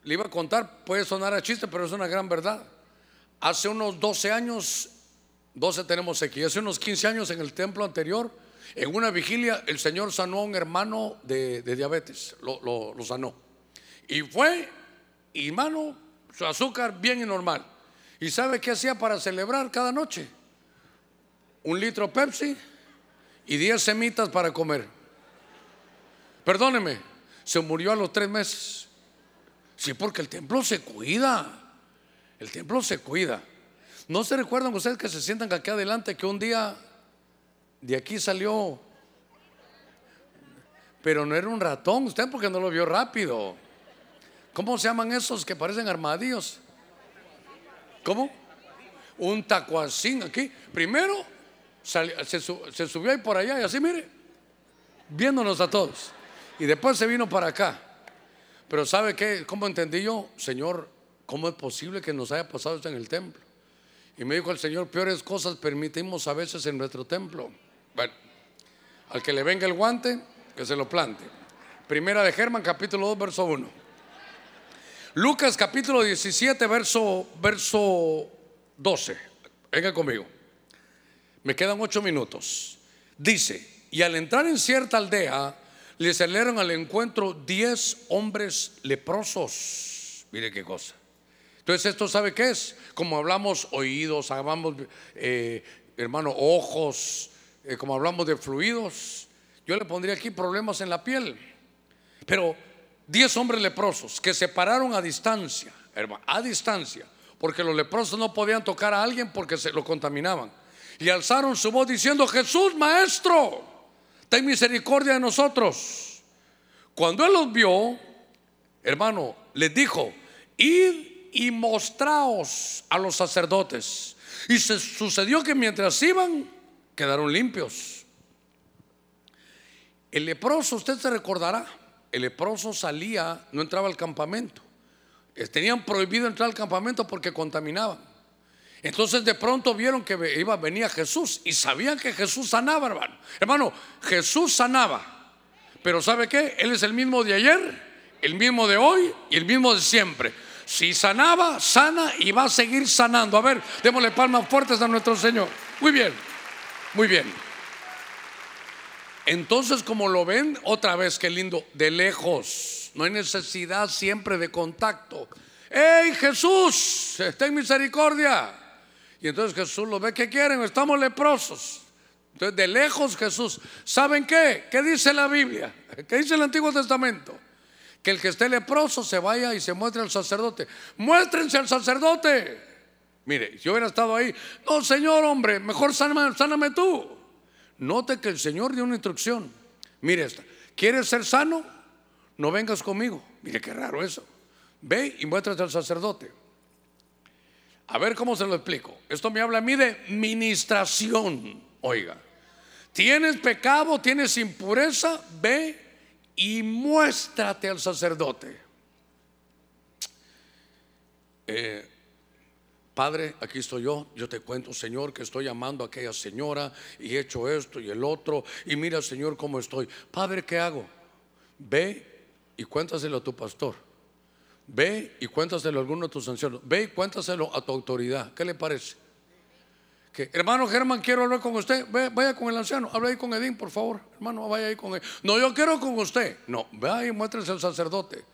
S1: le iba a contar, puede sonar a chiste, pero es una gran verdad. Hace unos 12 años, 12 tenemos aquí, hace unos 15 años en el templo anterior, en una vigilia, el Señor sanó a un hermano de, diabetes, lo, sanó. Y fue, hermano, su azúcar bien y normal. ¿Y sabe qué hacía para celebrar cada noche? Un litro Pepsi y 10 semitas para comer. Perdóneme, se murió a los tres meses. Sí, porque el templo se cuida. El templo se cuida. ¿No se recuerdan ustedes que se sientan aquí adelante que un día de aquí salió, pero no era un ratón, usted porque no lo vio rápido? ¿Cómo se llaman esos que parecen armadillos? ¿Cómo? Un tacuacín aquí. Primero se, su- se subió ahí por allá y así, mire, viéndonos a todos. Y después se vino para acá. Pero ¿sabe qué? ¿Cómo entendí yo? Señor, ¿cómo es posible que nos haya pasado esto en el templo? Y me dijo el Señor, peores cosas permitimos a veces en nuestro templo. Bueno, al que le venga el guante, que se lo plante. Primera de Germán, capítulo 2, verso 1. Lucas, capítulo 17, verso, verso 12. Venga conmigo. Me quedan ocho minutos. Dice, y al entrar en cierta aldea, le salieron al encuentro diez hombres leprosos. Mire qué cosa. Entonces, ¿esto sabe qué es? Como hablamos oídos, hablamos, eh, hermano, ojos, eh, como hablamos de fluidos, yo le pondría aquí problemas en la piel. Pero 10 hombres leprosos que se pararon a distancia, hermano, a distancia, porque los leprosos no podían tocar a alguien porque se lo contaminaban. Y alzaron su voz diciendo, Jesús, maestro, ten misericordia de nosotros. Cuando él los vio, hermano, les dijo, id y mostraos a los sacerdotes. Y se sucedió que mientras iban, quedaron limpios. El leproso, usted se recordará, el leproso salía, no entraba al campamento. Tenían prohibido entrar al campamento porque contaminaban. Entonces de pronto vieron que iba, venía Jesús y sabían que Jesús sanaba, hermano. Hermano, Jesús sanaba. Pero ¿sabe qué? Él es el mismo de ayer, el mismo de hoy y el mismo de siempre. Si sanaba, sana y va a seguir sanando. A ver, démosle palmas fuertes a nuestro Señor. Muy bien, muy bien. Entonces, como lo ven, otra vez, qué lindo, de lejos. No hay necesidad siempre de contacto. ¡Hey Jesús! Ten misericordia. Y entonces Jesús lo ve, ¿qué quieren? Estamos leprosos. Entonces, de lejos Jesús. ¿Saben qué? ¿Qué dice la Biblia? ¿Qué dice el Antiguo Testamento? Que el que esté leproso se vaya y se muestre al sacerdote. Muéstrense al sacerdote. Mire, si yo hubiera estado ahí, no, Señor, hombre, mejor sáname, sáname tú. Note que el Señor dio una instrucción. Mire esta. ¿Quieres ser sano? No vengas conmigo. Mire qué raro eso. Ve y muéstrate al sacerdote. A ver cómo se lo explico. Esto me habla a mí de ministración. Oiga, tienes pecado, tienes impureza, ve y muéstrate al sacerdote. Eh, Padre, aquí estoy yo, yo te cuento, Señor, que estoy amando a aquella señora y he hecho esto y el otro, y mira, Señor, cómo estoy. Padre, ¿qué hago? Ve y cuéntaselo a tu pastor. Ve y cuéntaselo a alguno de tus ancianos. Ve y cuéntaselo a tu autoridad. ¿Qué le parece? Que, hermano Germán, quiero hablar con usted. Ve- vaya con el anciano. Habla ahí con Edín, por favor. Hermano, vaya ahí con él. No, yo quiero con usted. No, vaya y muéstrese al sacerdote.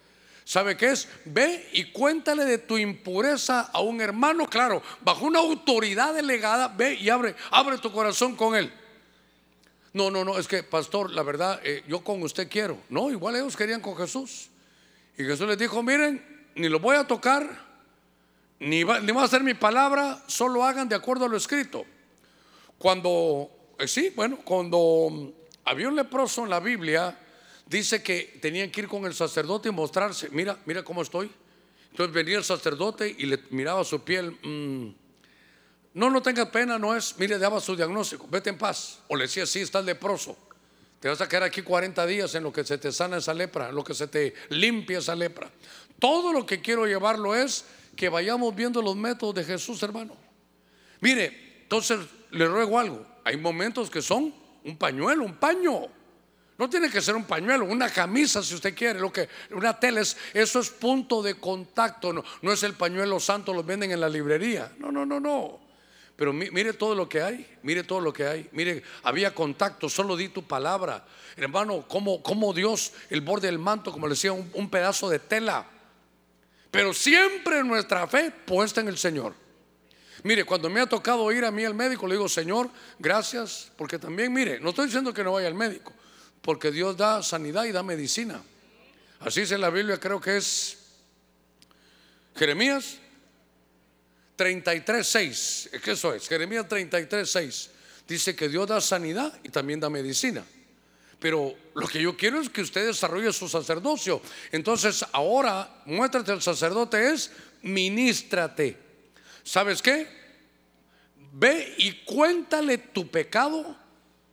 S1: ¿Sabe qué es? Ve y cuéntale de tu impureza a un hermano, claro, bajo una autoridad delegada, ve y abre, abre tu corazón con él. No, no, no, es que, pastor, la verdad, eh, yo con usted quiero. No, igual ellos querían con Jesús. Y Jesús les dijo, miren, ni lo voy a tocar, ni va, ni va a hacer mi palabra, solo hagan de acuerdo a lo escrito. Cuando, eh, sí, bueno, cuando había un leproso en la Biblia, dice que tenían que ir con el sacerdote y mostrarse, mira, mira cómo estoy. Entonces venía el sacerdote y le miraba su piel. Mm, no, no tengas pena, no es. Mire, daba su diagnóstico, vete en paz. O le decía, sí, estás leproso. Te vas a quedar aquí 40 días en lo que se te sana esa lepra, en lo que se te limpia esa lepra. Todo lo que quiero llevarlo es que vayamos viendo los métodos de Jesús, hermano. Mire, entonces le ruego algo. Hay momentos que son un pañuelo, un paño. No tiene que ser un pañuelo, una camisa si usted quiere, lo que una tela es, eso es punto de contacto, no, no es el pañuelo santo, los venden en la librería. No, no, no, no. Pero mire todo lo que hay, mire todo lo que hay. Mire, había contacto, solo di tu palabra. Hermano, como, como Dios, el borde del manto, como le decía, un, un pedazo de tela. Pero siempre nuestra fe puesta en el Señor. Mire, cuando me ha tocado ir a mí al médico, le digo, Señor, gracias, porque también, mire, no estoy diciendo que no vaya al médico, porque Dios da sanidad y da medicina. Así dice la Biblia, creo que es Jeremías 33.6, ¿qué eso es? Jeremías 33.6 dice que Dios da sanidad y también da medicina. Pero lo que yo quiero es que usted desarrolle su sacerdocio. Entonces, ahora, muéstrate al sacerdote es ministrate. ¿Sabes qué? Ve y cuéntale tu pecado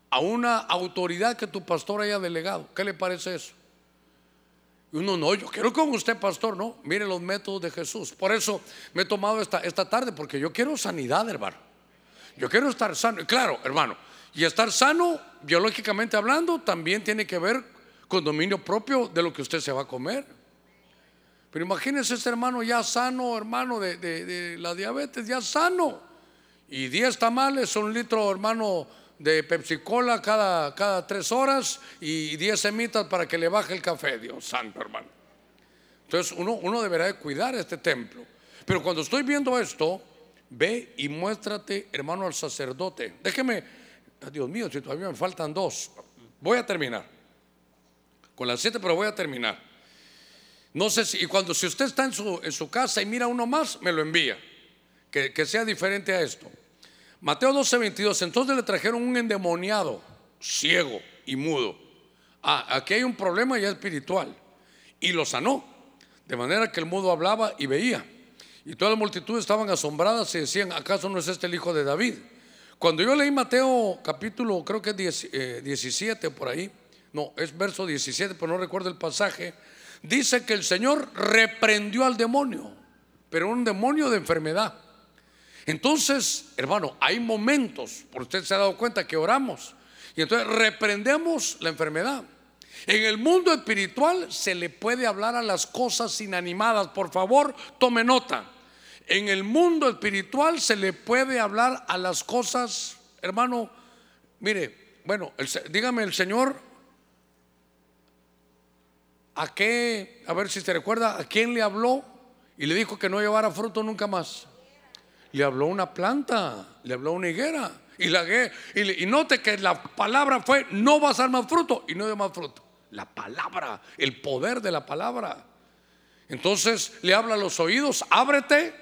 S1: a una autoridad que tu pastor haya delegado. ¿Qué le parece eso? Uno no, yo quiero con usted, pastor, no. Mire los métodos de Jesús. Por eso me he tomado esta, esta tarde, porque yo quiero sanidad, hermano. Yo quiero estar sano. Claro, hermano. Y estar sano, biológicamente hablando, también tiene que ver con dominio propio de lo que usted se va a comer. Pero imagínese ese hermano ya sano, hermano de, de la diabetes, ya sano. Y 10 tamales, un litro, hermano, de Pepsi Cola cada, cada tres horas y 10 semitas para que le baje el café, Dios santo hermano. Entonces uno, uno deberá de cuidar este templo. Pero cuando estoy viendo esto, ve y muéstrate, hermano, al sacerdote. Déjeme, Dios mío, si todavía me faltan dos. Voy a terminar. Con las siete, pero voy a terminar. No sé si, y cuando si usted está en su, en su casa y mira uno más, me lo envía. Que, que sea diferente a esto. Mateo 12, 22. Entonces le trajeron un endemoniado, ciego y mudo. Ah, aquí hay un problema ya espiritual. Y lo sanó. De manera que el mudo hablaba y veía. Y toda la multitud estaban asombradas y decían, ¿acaso no es este el hijo de David? Cuando yo leí Mateo capítulo, creo que es 17 eh, por ahí, no, es verso 17, pero no recuerdo el pasaje, dice que el Señor reprendió al demonio, pero un demonio de enfermedad. Entonces, hermano, hay momentos, por usted se ha dado cuenta que oramos y entonces reprendemos la enfermedad. En el mundo espiritual se le puede hablar a las cosas inanimadas. Por favor, tome nota. En el mundo espiritual se le puede hablar a las cosas, hermano, mire, bueno, dígame el Señor, ¿a qué? A ver si se recuerda, ¿a quién le habló? Y le dijo que no llevara fruto nunca más le habló una planta, le habló una higuera. Y, la, y, y note que la palabra fue, no vas a dar más fruto y no dio más fruto. La palabra, el poder de la palabra. Entonces le habla a los oídos, ábrete.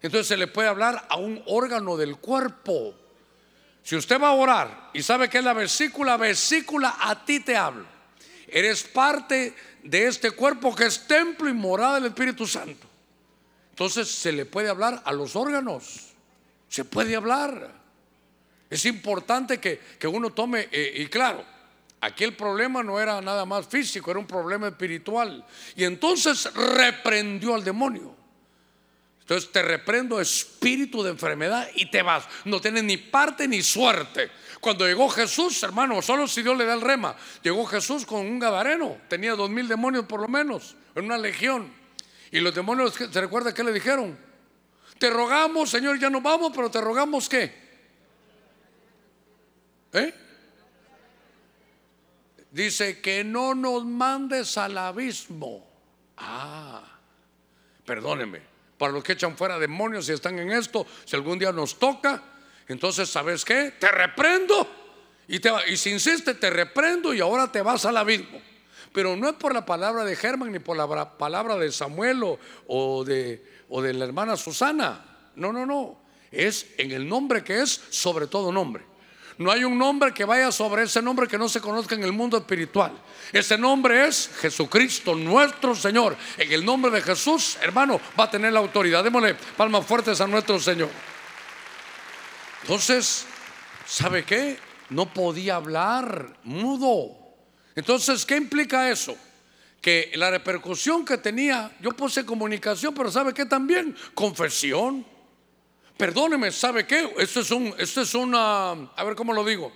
S1: Entonces se le puede hablar a un órgano del cuerpo. Si usted va a orar y sabe que es la vesícula, vesícula a ti te hablo. Eres parte de este cuerpo que es templo y morada del Espíritu Santo. Entonces se le puede hablar a los órganos, se puede hablar. Es importante que, uno tome, eh, y claro, aquí el problema no era nada más físico, era un problema espiritual. Y entonces reprendió al demonio. Entonces te reprendo espíritu de enfermedad y te vas. No tienes ni parte ni suerte. Cuando llegó Jesús, hermano, solo si Dios le da el rema, llegó Jesús con un gadareno, tenía dos mil demonios por lo menos, en una legión. Y los demonios, ¿se recuerda qué le dijeron? Te rogamos, Señor, ya no vamos, pero te rogamos qué. ¿Eh? Dice que no nos mandes al abismo. Ah, perdóneme. Para los que echan fuera demonios y están en esto, si algún día nos toca, entonces, ¿sabes qué? Te reprendo. Y, te, y si insiste, te reprendo y ahora te vas al abismo. Pero no es por la palabra de Germán ni por la palabra de Samuel o, de, o de la hermana Susana. No, no, no. Es en el nombre que es sobre todo nombre. No hay un nombre que vaya sobre ese nombre que no se conozca en el mundo espiritual. Ese nombre es Jesucristo, nuestro Señor. En el nombre de Jesús, hermano, va a tener la autoridad. Démosle palmas fuertes a nuestro Señor. Entonces, ¿sabe qué? No podía hablar, mudo. Entonces, ¿qué implica eso? Que la repercusión que tenía, yo puse comunicación, pero ¿sabe qué también? Confesión. Perdóneme, ¿sabe qué? Esto es un, esto es una, a ver cómo lo digo.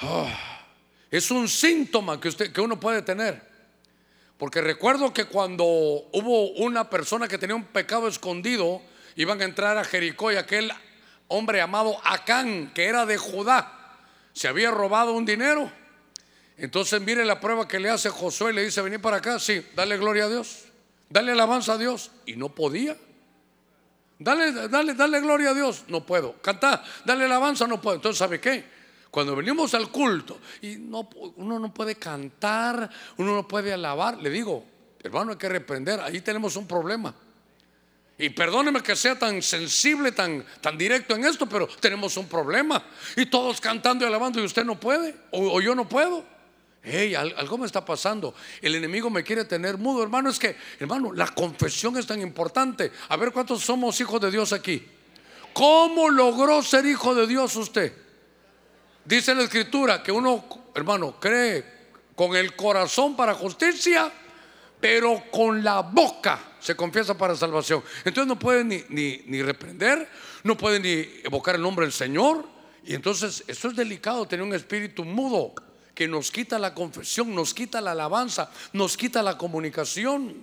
S1: Ah, es un síntoma que, usted, que uno puede tener. Porque recuerdo que cuando hubo una persona que tenía un pecado escondido, iban a entrar a Jericó y aquel hombre llamado Acán, que era de Judá, se había robado un dinero. Entonces mire la prueba que le hace Josué, le dice, vení para acá, sí, dale gloria a Dios, dale alabanza a Dios. Y no podía. Dale, dale, dale gloria a Dios, no puedo. Cantar, dale alabanza, no puedo. Entonces, ¿sabe qué? Cuando venimos al culto y no, uno no puede cantar, uno no puede alabar, le digo, hermano, hay que reprender, ahí tenemos un problema. Y perdóneme que sea tan sensible, tan, tan directo en esto, pero tenemos un problema. Y todos cantando y alabando y usted no puede, o, yo no puedo. Hey, algo me está pasando. El enemigo me quiere tener mudo, hermano. Es que, hermano, la confesión es tan importante. A ver cuántos somos hijos de Dios aquí. ¿Cómo logró ser hijo de Dios usted? Dice la escritura que uno, hermano, cree con el corazón para justicia, pero con la boca se confiesa para salvación. Entonces no puede ni, ni, reprender, no puede ni evocar el nombre del Señor. Y entonces esto es delicado, tener un espíritu mudo que nos quita la confesión, nos quita la alabanza, nos quita la comunicación.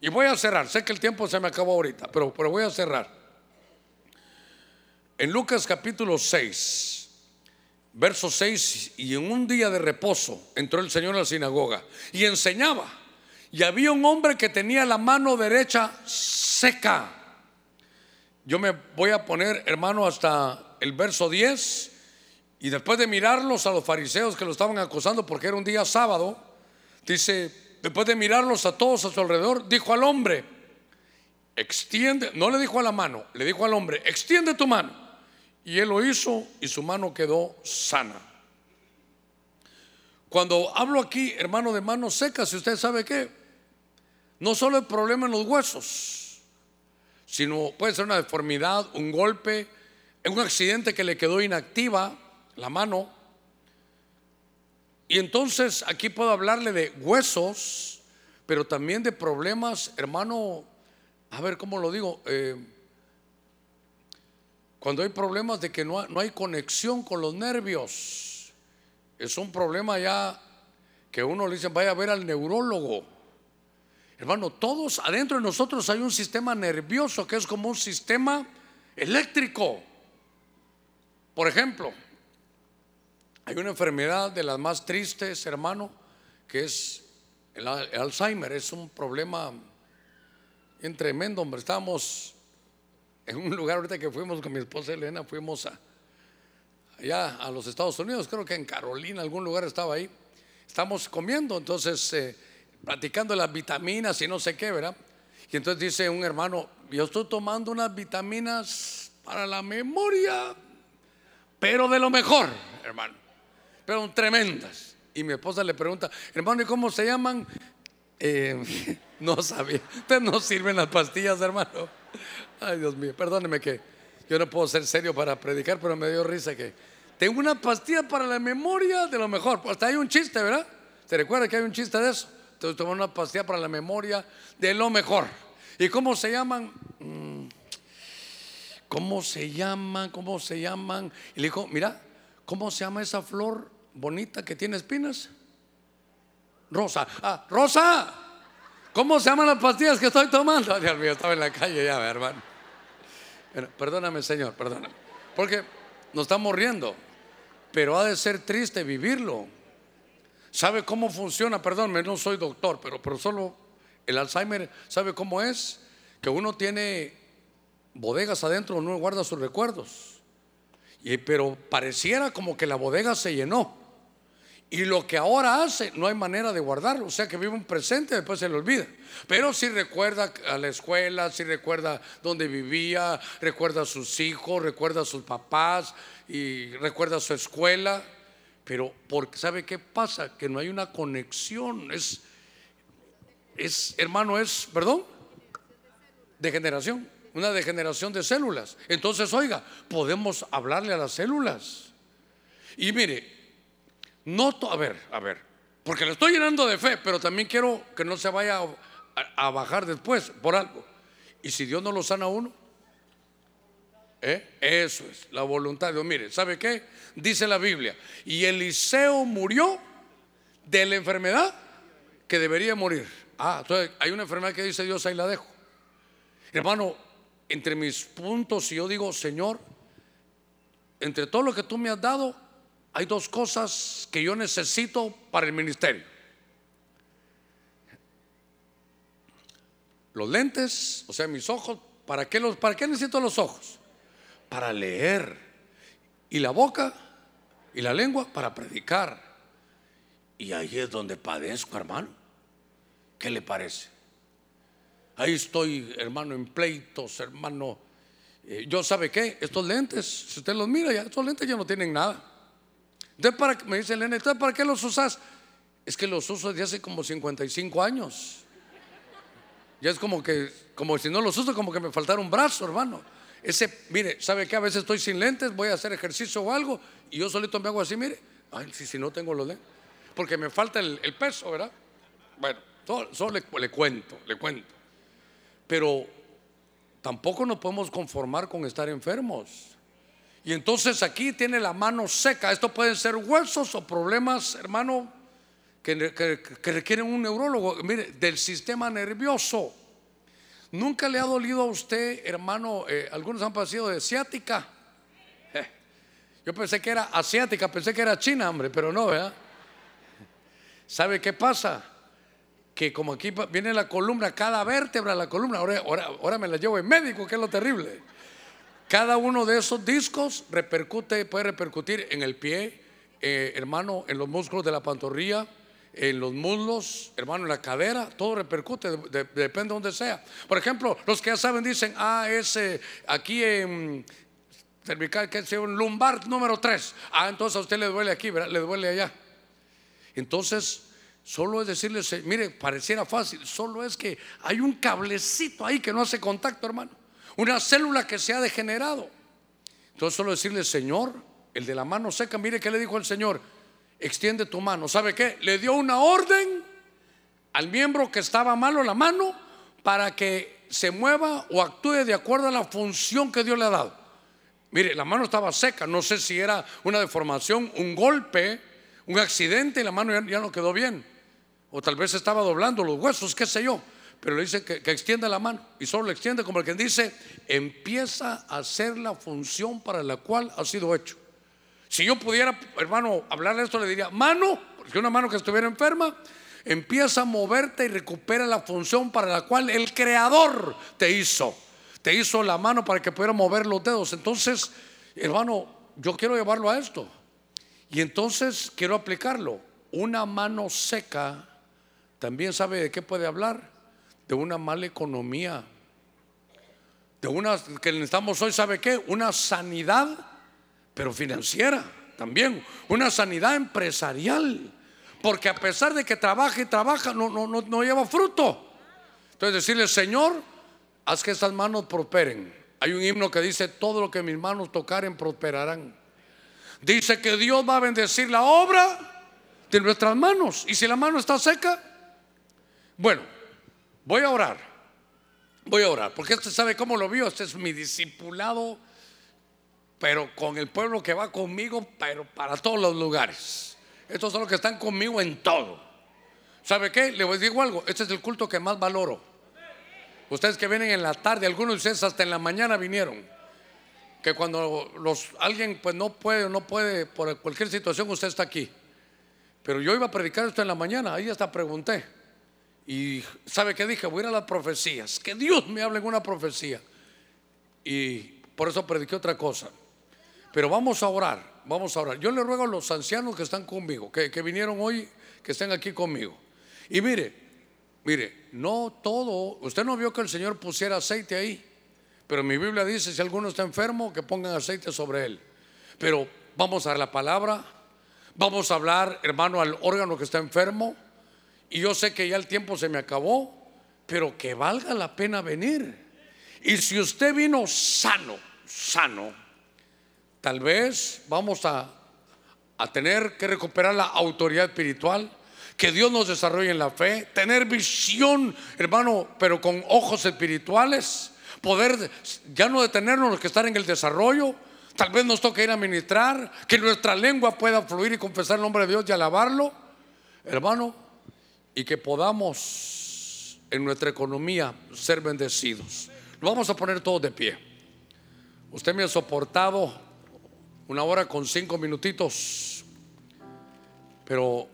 S1: Y voy a cerrar, sé que el tiempo se me acabó ahorita, pero, pero voy a cerrar. En Lucas capítulo 6, verso 6, y en un día de reposo entró el Señor a la sinagoga y enseñaba. Y había un hombre que tenía la mano derecha seca. Yo me voy a poner, hermano, hasta el verso 10. Y después de mirarlos a los fariseos que lo estaban acosando porque era un día sábado, dice, después de mirarlos a todos a su alrededor, dijo al hombre, extiende, no le dijo a la mano, le dijo al hombre, extiende tu mano. Y él lo hizo y su mano quedó sana. Cuando hablo aquí, hermano, de manos secas, si usted sabe qué, no solo el problema en los huesos, sino puede ser una deformidad, un golpe, un accidente que le quedó inactiva la mano. Y entonces aquí puedo hablarle de huesos, pero también de problemas, hermano, a ver cómo lo digo, eh, cuando hay problemas de que no, no hay conexión con los nervios es un problema ya que uno le dice, vaya a ver al neurólogo. Hermano, todos adentro de nosotros hay un sistema nervioso que es como un sistema eléctrico. Por ejemplo, hay una enfermedad de las más tristes, hermano, que es el, Alzheimer. Es un problema en tremendo, hombre. Estábamos en un lugar ahorita que fuimos con mi esposa Elena, fuimos a, allá a los Estados Unidos, creo que en Carolina, algún lugar estaba ahí. Estamos comiendo, entonces, eh, platicando las vitaminas y no sé qué, ¿verdad? Y entonces dice un hermano, yo estoy tomando unas vitaminas para la memoria, pero de lo mejor, hermano, pero tremendas. Y mi esposa le pregunta, hermano, ¿y cómo se llaman? Eh, no sabía, ustedes no sirven las pastillas, hermano. Ay, Dios mío, perdóneme que yo no puedo ser serio para predicar, pero me dio risa que tengo una pastilla para la memoria de lo mejor. Hasta hay un chiste, ¿verdad? ¿Se recuerda que hay un chiste de eso? Entonces tomó una pastilla para la memoria de lo mejor. ¿Y cómo se llaman? Mm, ¿Cómo se llaman? ¿Cómo se llaman? Y le dijo, mira, ¿cómo se llama esa flor bonita que tiene espinas? Rosa. Ah, Rosa. ¿Cómo se llaman las pastillas que estoy tomando? Dios mío, estaba en la calle ya, hermano perdóname, Señor, perdóname. Porque nos estamos riendo, pero ha de ser triste vivirlo. ¿Sabe cómo funciona? Perdón, no soy doctor, pero, pero solo el Alzheimer, ¿sabe cómo es? Que uno tiene bodegas adentro, uno guarda sus recuerdos. Y, pero pareciera como que la bodega se llenó. Y lo que ahora hace, no hay manera de guardarlo. O sea que vive un presente, después se le olvida. Pero si recuerda a la escuela, si recuerda dónde vivía, recuerda a sus hijos, recuerda a sus papás y recuerda a su escuela. Pero porque sabe qué pasa, que no hay una conexión. Es, es hermano, es, perdón, degeneración, una degeneración de células. Entonces, oiga, podemos hablarle a las células. Y mire, Noto, a ver, a ver, porque le estoy llenando de fe, pero también quiero que no se vaya a, bajar después por algo. ¿Y si Dios no lo sana a uno? ¿Eh? Eso es, la voluntad de Dios. Mire, ¿sabe qué? Dice la Biblia. Y Eliseo murió de la enfermedad que debería morir. Ah, entonces hay una enfermedad que dice Dios, ahí la dejo. Hermano, entre mis puntos, si yo digo, Señor, entre todo lo que tú me has dado, hay dos cosas que yo necesito para el ministerio. Los lentes, o sea, mis ojos, ¿para qué, los, ¿para qué necesito los ojos? Para leer. Y la boca y la lengua para predicar. Y ahí es donde padezco, hermano. ¿Qué le parece? Ahí estoy, hermano, en pleitos, hermano. Eh, yo sabe qué, estos lentes, si usted los mira, ya, estos lentes ya no tienen nada. Entonces, para, me dice Elena, ¿entonces para qué los usas? Es que los uso desde hace como 55 años. Ya es como que, como si no los uso, como que me faltara un brazo, hermano. Ese, mire, ¿sabe qué? A veces estoy sin lentes, voy a hacer ejercicio o algo, y yo solito me hago así, mire. Ay, si, si no tengo los lentes. Porque me falta el, peso, ¿verdad? Bueno, solo, le cuento, le cuento. Pero tampoco nos podemos conformar con estar enfermos. Y entonces aquí tiene la mano seca. Esto pueden ser huesos o problemas, hermano, que, requieren un neurólogo. Mire, del sistema nervioso. ¿Nunca le ha dolido a usted, hermano? Eh, algunos han padecido de ciática. Yo pensé que era asiática, pensé que era china, hombre, pero no, ¿verdad? ¿Sabe qué pasa? Que como aquí viene la columna, cada vértebra la columna, ahora, ahora, ahora me la llevo en médico, que es lo terrible. Cada uno de esos discos repercute, puede repercutir en el pie, eh, hermano, en los músculos de la pantorrilla, en los muslos, hermano, en la cadera, todo repercute, depende de donde sea. Por ejemplo, los que ya saben dicen, ah, ese aquí en cervical, que es un lumbar número 3. Ah, entonces a usted le duele aquí, le duele allá. Entonces, solo es decirle, mire, pareciera fácil, solo es que hay un cablecito ahí que no hace contacto, hermano una célula que se ha degenerado. Entonces solo decirle, Señor, el de la mano seca, mire qué le dijo el Señor, extiende tu mano. ¿Sabe qué? Le dio una orden al miembro que estaba malo la mano para que se mueva o actúe de acuerdo a la función que Dios le ha dado. Mire, la mano estaba seca, no sé si era una deformación, un golpe, un accidente y la mano ya, ya no quedó bien. O tal vez estaba doblando los huesos, qué sé yo pero le dice que, extienda la mano y solo le extiende como el que dice, empieza a hacer la función para la cual ha sido hecho. Si yo pudiera, hermano, hablarle esto, le diría, mano, porque una mano que estuviera enferma, empieza a moverte y recupera la función para la cual el creador te hizo. Te hizo la mano para que pudiera mover los dedos. Entonces, hermano, yo quiero llevarlo a esto. Y entonces quiero aplicarlo. Una mano seca también sabe de qué puede hablar de una mala economía, de una que necesitamos hoy, ¿sabe qué? Una sanidad, pero financiera también, una sanidad empresarial, porque a pesar de que trabaja y trabaja, no, no, no, no lleva fruto. Entonces decirle, Señor, haz que estas manos prosperen. Hay un himno que dice, todo lo que mis manos tocaren prosperarán. Dice que Dios va a bendecir la obra de nuestras manos. Y si la mano está seca, bueno, Voy a orar. Voy a orar. Porque usted sabe cómo lo vio. Este es mi discipulado. Pero con el pueblo que va conmigo. Pero para todos los lugares. Estos son los que están conmigo en todo. ¿Sabe qué? Le voy a decir algo. Este es el culto que más valoro. Ustedes que vienen en la tarde. Algunos de ustedes hasta en la mañana vinieron. Que cuando los, alguien pues no puede no puede por cualquier situación usted está aquí. Pero yo iba a predicar esto en la mañana, ahí hasta pregunté. Y ¿sabe qué dije? Voy a ir a las profecías. Que Dios me hable en una profecía. Y por eso prediqué otra cosa. Pero vamos a orar, vamos a orar. Yo le ruego a los ancianos que están conmigo, que, que vinieron hoy, que estén aquí conmigo. Y mire, mire, no todo, usted no vio que el Señor pusiera aceite ahí. Pero mi Biblia dice, si alguno está enfermo, que pongan aceite sobre él. Pero vamos a dar la palabra, vamos a hablar, hermano, al órgano que está enfermo. Y yo sé que ya el tiempo se me acabó, pero que valga la pena venir. Y si usted vino sano, sano, tal vez vamos a, a tener que recuperar la autoridad espiritual que Dios nos desarrolle en la fe, tener visión, hermano, pero con ojos espirituales, poder ya no detenernos que estar en el desarrollo, tal vez nos toque ir a ministrar, que nuestra lengua pueda fluir y confesar el nombre de Dios y alabarlo, hermano, y que podamos en nuestra economía ser bendecidos. Lo vamos a poner todos de pie. Usted me ha soportado una hora con cinco minutitos, pero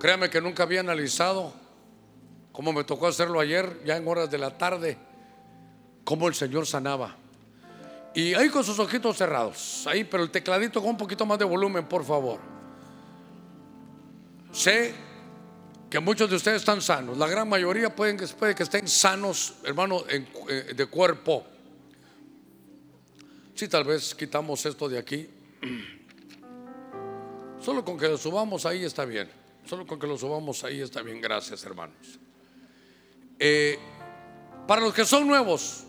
S1: créame que nunca había analizado cómo me tocó hacerlo ayer, ya en horas de la tarde, cómo el Señor sanaba. Y ahí con sus ojitos cerrados, ahí, pero el tecladito con un poquito más de volumen, por favor. Sé que muchos de ustedes están sanos, la gran mayoría pueden, puede que estén sanos, hermano, eh, de cuerpo. Si tal vez quitamos esto de aquí, solo con que lo subamos ahí está bien. Solo con que lo subamos ahí está bien. Gracias, hermanos. Eh, para los que son nuevos,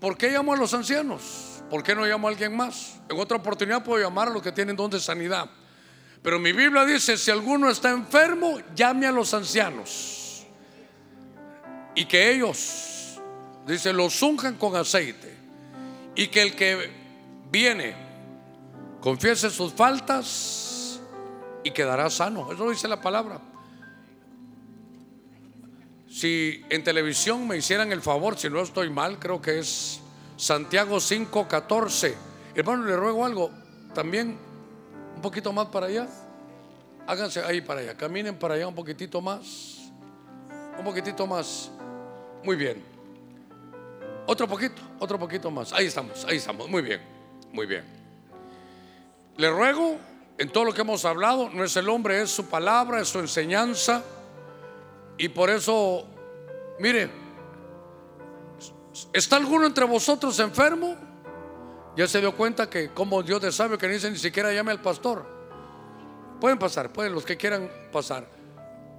S1: ¿por qué llamo a los ancianos? ¿Por qué no llamo a alguien más? En otra oportunidad puedo llamar a los que tienen don de sanidad. Pero mi Biblia dice, si alguno está enfermo, llame a los ancianos. Y que ellos, dice, los unjan con aceite. Y que el que viene confiese sus faltas y quedará sano. Eso dice la palabra. Si en televisión me hicieran el favor, si no estoy mal, creo que es Santiago 5:14. Hermano, le ruego algo. También poquito más para allá. Háganse ahí para allá. Caminen para allá un poquitito más. Un poquitito más. Muy bien. Otro poquito, otro poquito más. Ahí estamos, ahí estamos. Muy bien, muy bien. Le ruego, en todo lo que hemos hablado, no es el hombre, es su palabra, es su enseñanza. Y por eso, mire, ¿está alguno entre vosotros enfermo? Ya se dio cuenta que como Dios de sabe que ni dice ni siquiera llame al pastor. Pueden pasar, pueden los que quieran pasar.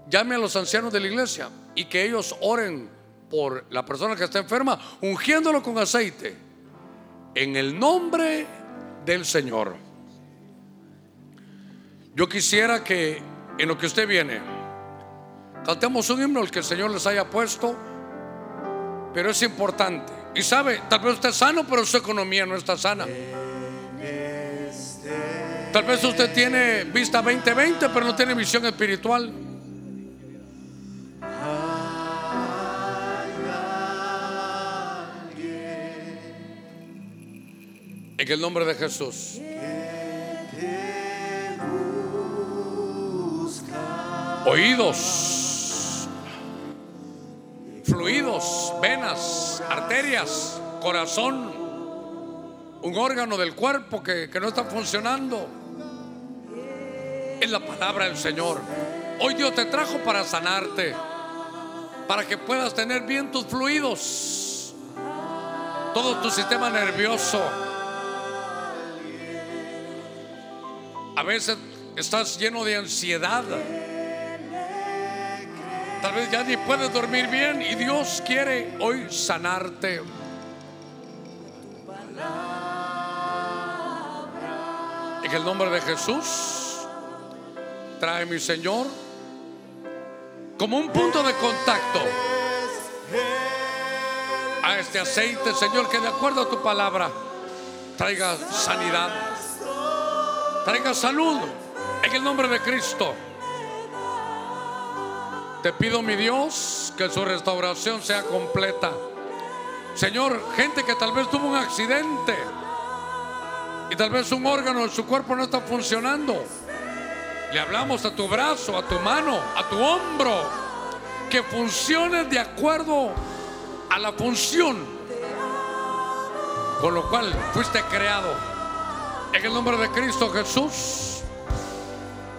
S1: Llame a los ancianos de la iglesia y que ellos oren por la persona que está enferma, ungiéndolo con aceite. En el nombre del Señor. Yo quisiera que en lo que usted viene, cantemos un himno el que el Señor les haya puesto, pero es importante. Y sabe, tal vez usted es sano, pero su economía no está sana. Tal vez usted tiene vista 2020, pero no tiene visión espiritual. En el nombre de Jesús. Oídos, venas, arterias, corazón, un órgano del cuerpo que, que no está funcionando. Es la palabra del Señor. Hoy Dios te trajo para sanarte, para que puedas tener bien tus fluidos, todo tu sistema nervioso. A veces estás lleno de ansiedad. Tal vez ya ni puedes dormir bien y Dios quiere hoy sanarte. En el nombre de Jesús, trae mi Señor como un punto de contacto a este aceite, Señor, que de acuerdo a tu palabra traiga sanidad, traiga salud en el nombre de Cristo. Te pido, mi Dios, que su restauración sea completa. Señor, gente que tal vez tuvo un accidente y tal vez un órgano de su cuerpo no está funcionando. Le hablamos a tu brazo, a tu mano, a tu hombro. Que funcione de acuerdo a la función con lo cual fuiste creado. En el nombre de Cristo Jesús.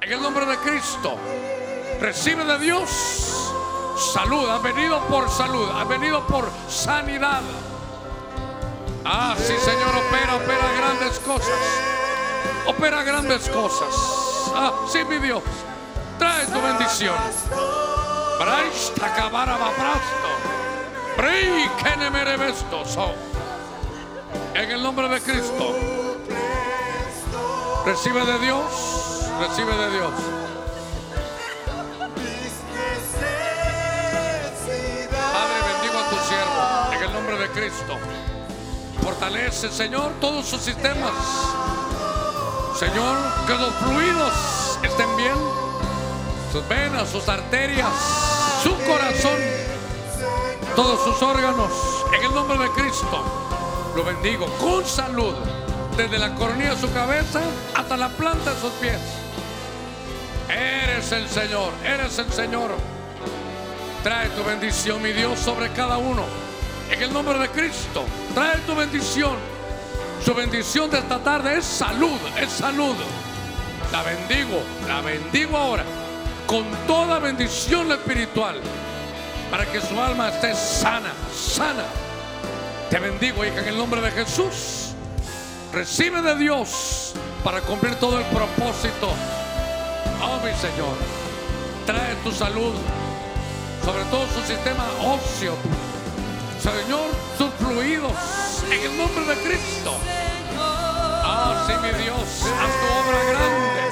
S1: En el nombre de Cristo. Recibe de Dios salud. Ha venido por salud. Ha venido por sanidad. Ah, sí, Señor, opera, opera grandes cosas. Opera grandes cosas. Ah, sí, mi Dios. Trae tu bendición. En el nombre de Cristo. Recibe de Dios. Recibe de Dios. Cristo. Fortalece, Señor, todos sus sistemas. Señor, que los fluidos estén bien. Sus venas, sus arterias, su corazón, todos sus órganos. En el nombre de Cristo, lo bendigo con salud. Desde la coronilla de su cabeza hasta la planta de sus pies. Eres el Señor, eres el Señor. Trae tu bendición, mi Dios, sobre cada uno. En el nombre de Cristo, trae tu bendición. Su bendición de esta tarde es salud, es salud. La bendigo, la bendigo ahora con toda bendición espiritual para que su alma esté sana, sana. Te bendigo, hija, en el nombre de Jesús. Recibe de Dios para cumplir todo el propósito. Oh, mi Señor, trae tu salud sobre todo su sistema óseo Señor, sus fluidos en el nombre de Cristo. Ah, mi Dios, haz tu obra grande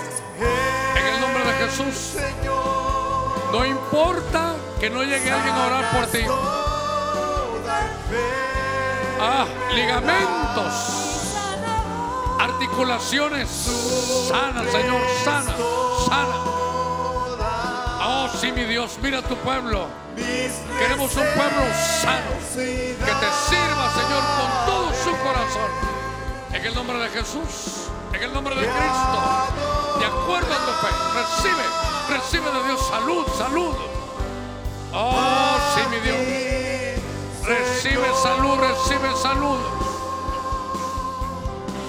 S1: en el nombre de Jesús. No importa que no llegue alguien a orar por ti. Ah, ligamentos, articulaciones, sana, Señor, sana, sana. Oh, sí, mi Dios, mira tu pueblo. Queremos un pueblo sano que te sirva, Señor, con todo su corazón. En el nombre de Jesús, en el nombre de Cristo, de acuerdo a tu fe, recibe, recibe de Dios salud, salud. Oh, sí, mi Dios. Recibe salud, recibe salud.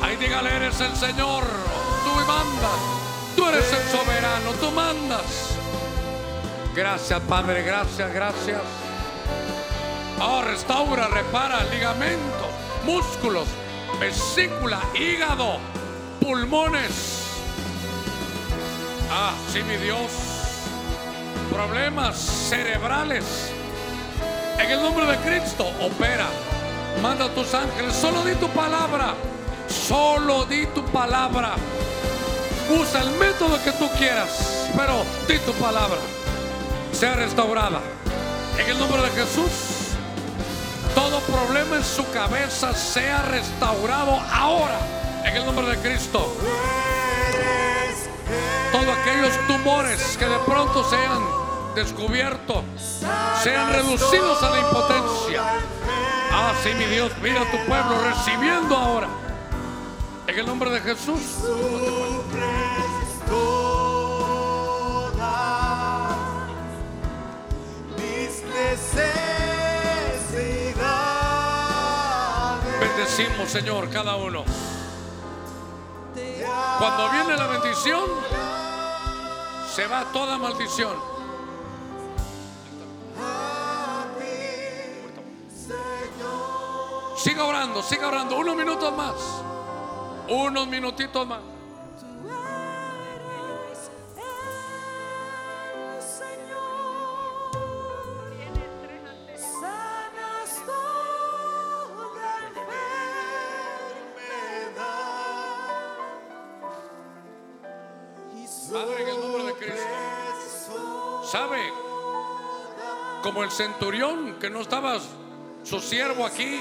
S1: Ahí dígale, eres el Señor. Tú mandas. Tú eres el soberano. Tú mandas. Gracias, Padre, gracias, gracias. Oh, restaura, repara ligamentos, músculos, vesícula, hígado, pulmones. Ah, sí, mi Dios. Problemas cerebrales. En el nombre de Cristo, opera. Manda a tus ángeles. Solo di tu palabra. Solo di tu palabra. Usa el método que tú quieras, pero di tu palabra sea restaurada. En el nombre de Jesús, todo problema en su cabeza sea restaurado ahora. En el nombre de Cristo. Todos aquellos tumores que de pronto sean descubiertos, sean reducidos a la impotencia. Ah, sí, mi Dios, mira a tu pueblo recibiendo ahora. En el nombre de Jesús. Bendecimos, Señor, cada uno. Cuando viene la bendición, se va toda maldición. Siga orando, siga orando. Unos minutos más. Unos minutitos más. Centurión que no estaba su siervo aquí,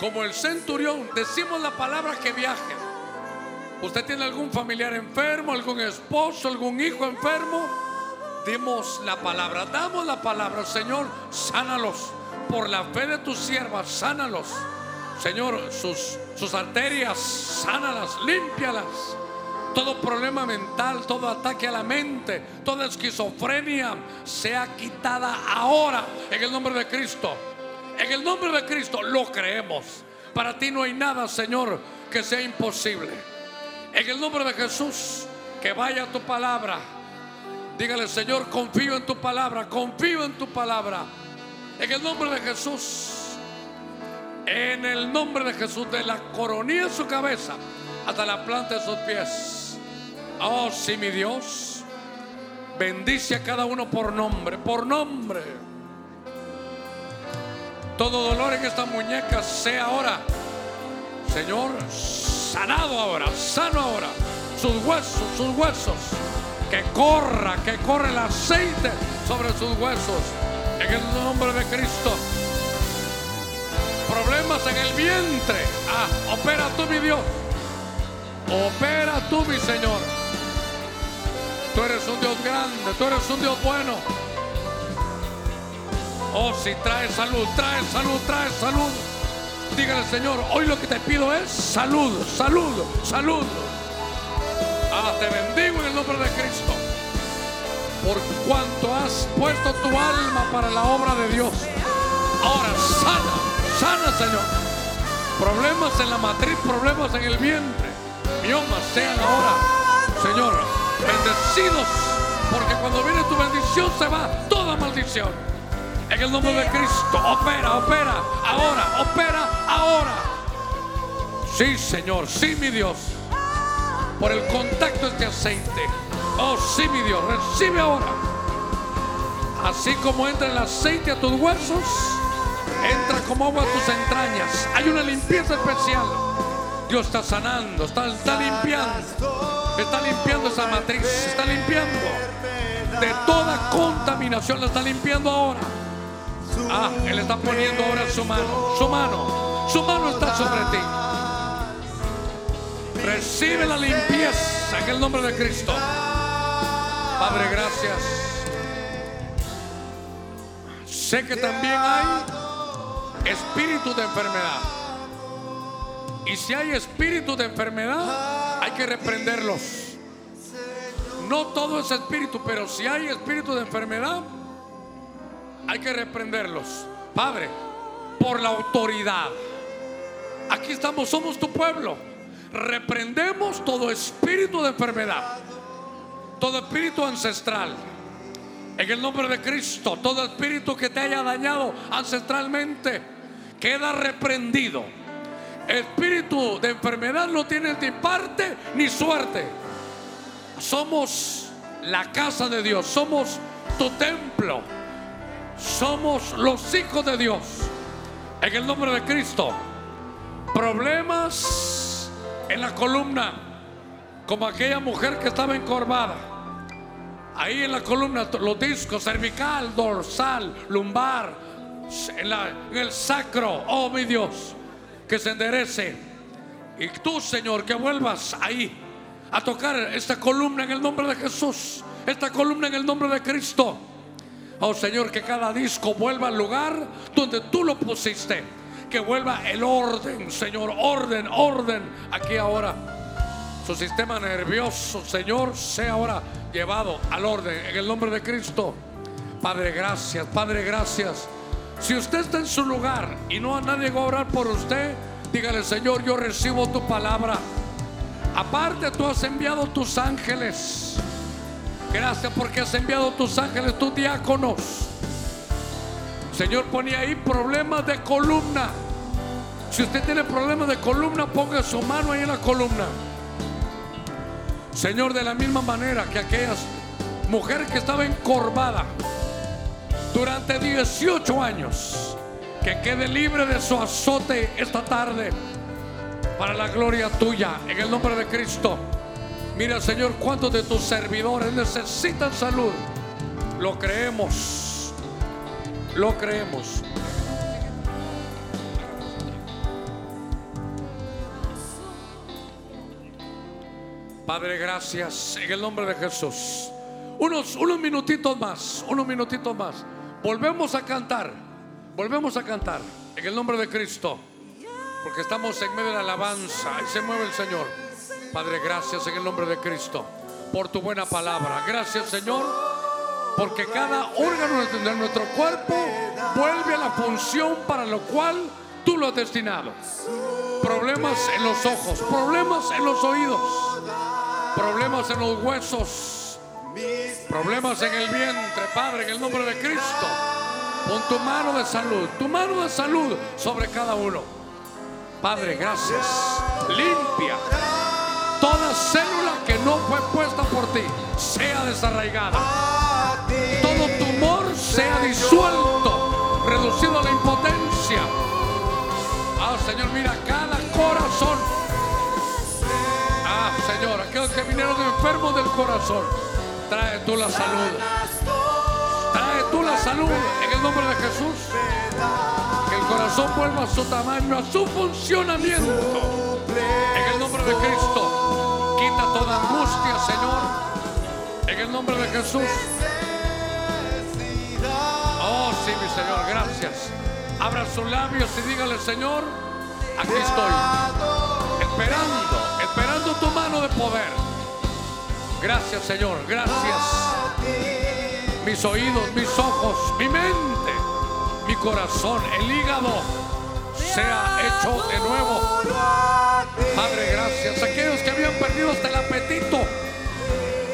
S1: como el centurión, decimos la palabra que viaje. ¿Usted tiene algún familiar enfermo, algún esposo, algún hijo enfermo? Dimos la palabra, damos la palabra, Señor, sánalos. Por la fe de tus siervas, sánalos. Señor, sus, sus arterias, sánalas, límpialas todo problema mental, todo ataque a la mente, toda esquizofrenia sea quitada ahora en el nombre de Cristo. En el nombre de Cristo lo creemos. Para ti no hay nada, Señor, que sea imposible. En el nombre de Jesús, que vaya tu palabra. Dígale, Señor, confío en tu palabra, confío en tu palabra. En el nombre de Jesús. En el nombre de Jesús, de la coronilla de su cabeza hasta la planta de sus pies. Oh, sí, mi Dios. Bendice a cada uno por nombre, por nombre. Todo dolor en esta muñeca sea ahora, Señor, sanado ahora, sano ahora. Sus huesos, sus huesos. Que corra, que corra el aceite sobre sus huesos. En el nombre de Cristo. Problemas en el vientre. Ah, opera tú, mi Dios. Opera tú, mi Señor. Tú eres un Dios grande, tú eres un Dios bueno. Oh, si trae salud, trae salud, trae salud. Dígale, Señor, hoy lo que te pido es salud, salud, salud. Ah, te bendigo en el nombre de Cristo. Por cuanto has puesto tu alma para la obra de Dios. Ahora sana, sana, Señor. Problemas en la matriz, problemas en el vientre. Miomas sean ahora, Señor, bendecidos. Porque cuando viene tu bendición se va toda maldición. En el nombre de Cristo, opera, opera, ahora, opera, ahora. Sí, Señor, sí, mi Dios. Por el contacto de este aceite. Oh, sí, mi Dios, recibe ahora. Así como entra el aceite a tus huesos, entra como agua a tus entrañas. Hay una limpieza especial. Dios está sanando, está, está limpiando. Está limpiando esa matriz, está limpiando. De toda contaminación la está limpiando ahora. Ah, Él está poniendo ahora su mano, su mano, su mano está sobre ti. Recibe la limpieza en el nombre de Cristo. Padre, gracias. Sé que también hay espíritu de enfermedad. Y si hay espíritu de enfermedad, que reprenderlos. No todo es espíritu, pero si hay espíritu de enfermedad, hay que reprenderlos. Padre, por la autoridad. Aquí estamos, somos tu pueblo. Reprendemos todo espíritu de enfermedad, todo espíritu ancestral. En el nombre de Cristo, todo espíritu que te haya dañado ancestralmente queda reprendido. Espíritu de enfermedad no tiene ni parte ni suerte. Somos la casa de Dios, somos tu templo. Somos los hijos de Dios. En el nombre de Cristo. Problemas en la columna. Como aquella mujer que estaba encorvada. Ahí en la columna, los discos, cervical, dorsal, lumbar, en, en el sacro. Oh mi Dios, que se enderece. Y tú, Señor, que vuelvas ahí a tocar esta columna en el nombre de Jesús. Esta columna en el nombre de Cristo. Oh Señor, que cada disco vuelva al lugar donde tú lo pusiste. Que vuelva el orden, Señor, orden, orden. Aquí ahora. Su sistema nervioso, Señor, sea ahora llevado al orden en el nombre de Cristo. Padre, gracias, Padre, gracias. Si usted está en su lugar y no a nadie va a orar por usted, dígale, Señor, yo recibo tu palabra. Aparte, tú has enviado tus ángeles. Gracias porque has enviado tus ángeles, tus diáconos. Señor, ponía ahí problemas de columna. Si usted tiene problemas de columna, ponga su mano ahí en la columna. Señor, de la misma manera que aquellas mujer que estaba encorvada durante 18 años, que quede libre de su azote esta tarde para la gloria tuya, en el nombre de Cristo. Mira, Señor, cuántos de tus servidores necesitan salud. Lo creemos. Lo creemos. Padre, gracias en el nombre de Jesús. Unos, unos minutitos más, unos minutitos más. Volvemos a cantar, volvemos a cantar en el nombre de Cristo. Porque estamos en medio de la alabanza y se mueve el Señor. Padre, gracias en el nombre de Cristo por tu buena palabra. Gracias, Señor, porque cada órgano de nuestro cuerpo vuelve a la función para lo cual tú lo has destinado. Problemas en los ojos, problemas en los oídos, problemas en los huesos, problemas en el vientre, Padre, en el nombre de Cristo. Pon tu mano de salud, tu mano de salud sobre cada uno. Padre, gracias. Limpia toda célula que no fue puesta por ti sea desarraigada. Todo tumor sea disuelto, reducido a la impotencia. Ah, Señor, mira cada corazón. Ah, Señor, aquellos que vinieron enfermos del corazón, trae tú la salud. Trae tú la salud en el nombre de Jesús. Que el corazón vuelva a su tamaño, a su funcionamiento. En el nombre de Cristo. Quita toda angustia, Señor. En el nombre de Jesús. Oh, sí, mi Señor, gracias. Abra sus labios y dígale, Señor, aquí estoy. Esperando, esperando tu mano de poder. Gracias, Señor, gracias. Mis oídos, mis ojos, mi mente, mi corazón, el hígado sea hecho de nuevo. Padre, gracias. Aquellos que habían perdido hasta el apetito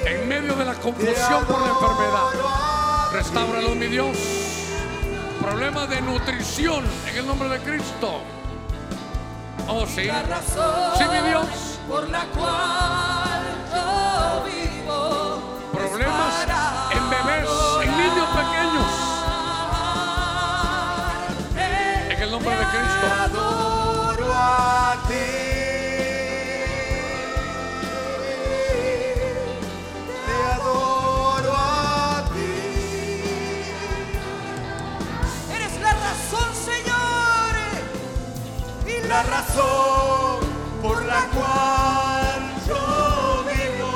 S1: en medio de la confusión por la enfermedad. Restáuralo, mi Dios. Problemas de nutrición en el nombre de Cristo. Oh, sí. Sí, mi Dios.
S3: por la cual
S1: nombre de Cristo.
S3: Adoro a ti. Te adoro a ti. Eres la razón, Señor. Y la razón por la cual yo vivo.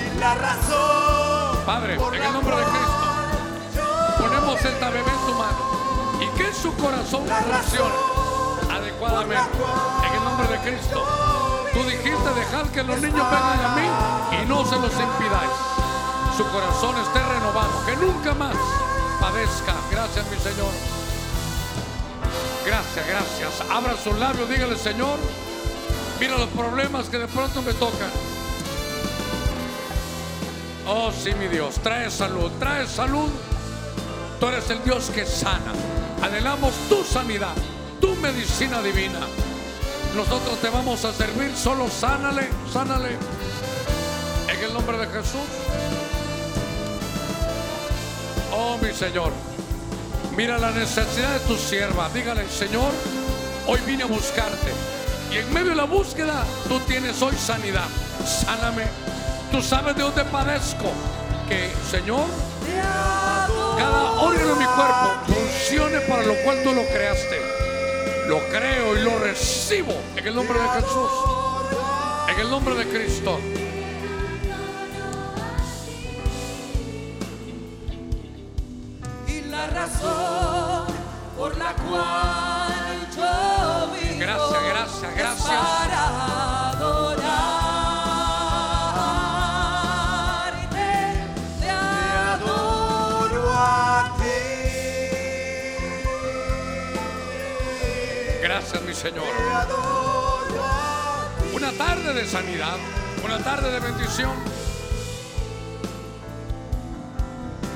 S3: Y la razón.
S1: Padre,
S3: por
S1: en
S3: la
S1: el nombre de Cristo. Ponemos esta bebé su corazón funcione adecuadamente. En el nombre de Cristo. Tú dijiste dejar que los niños vengan a mí y no se los impidáis. Su corazón esté renovado, que nunca más padezca. Gracias, mi Señor. Gracias, gracias. Abra sus labios, dígale, Señor, mira los problemas que de pronto me tocan. Oh, sí, mi Dios, trae salud, trae salud. Tú eres el Dios que sana. Anhelamos tu sanidad, tu medicina divina. Nosotros te vamos a servir, solo sánale, sánale. En el nombre de Jesús. Oh, mi Señor. Mira la necesidad de tu sierva. Dígale, Señor, hoy vine a buscarte. Y en medio de la búsqueda, tú tienes hoy sanidad. Sáname. Tú sabes de dónde padezco. Que, Señor, cada órgano de mi cuerpo para lo cual tú lo creaste. Lo creo y lo recibo en el nombre de Jesús. En el nombre de Cristo.
S3: y la razón por la cual
S1: Señor. Una tarde de sanidad. Una tarde de bendición.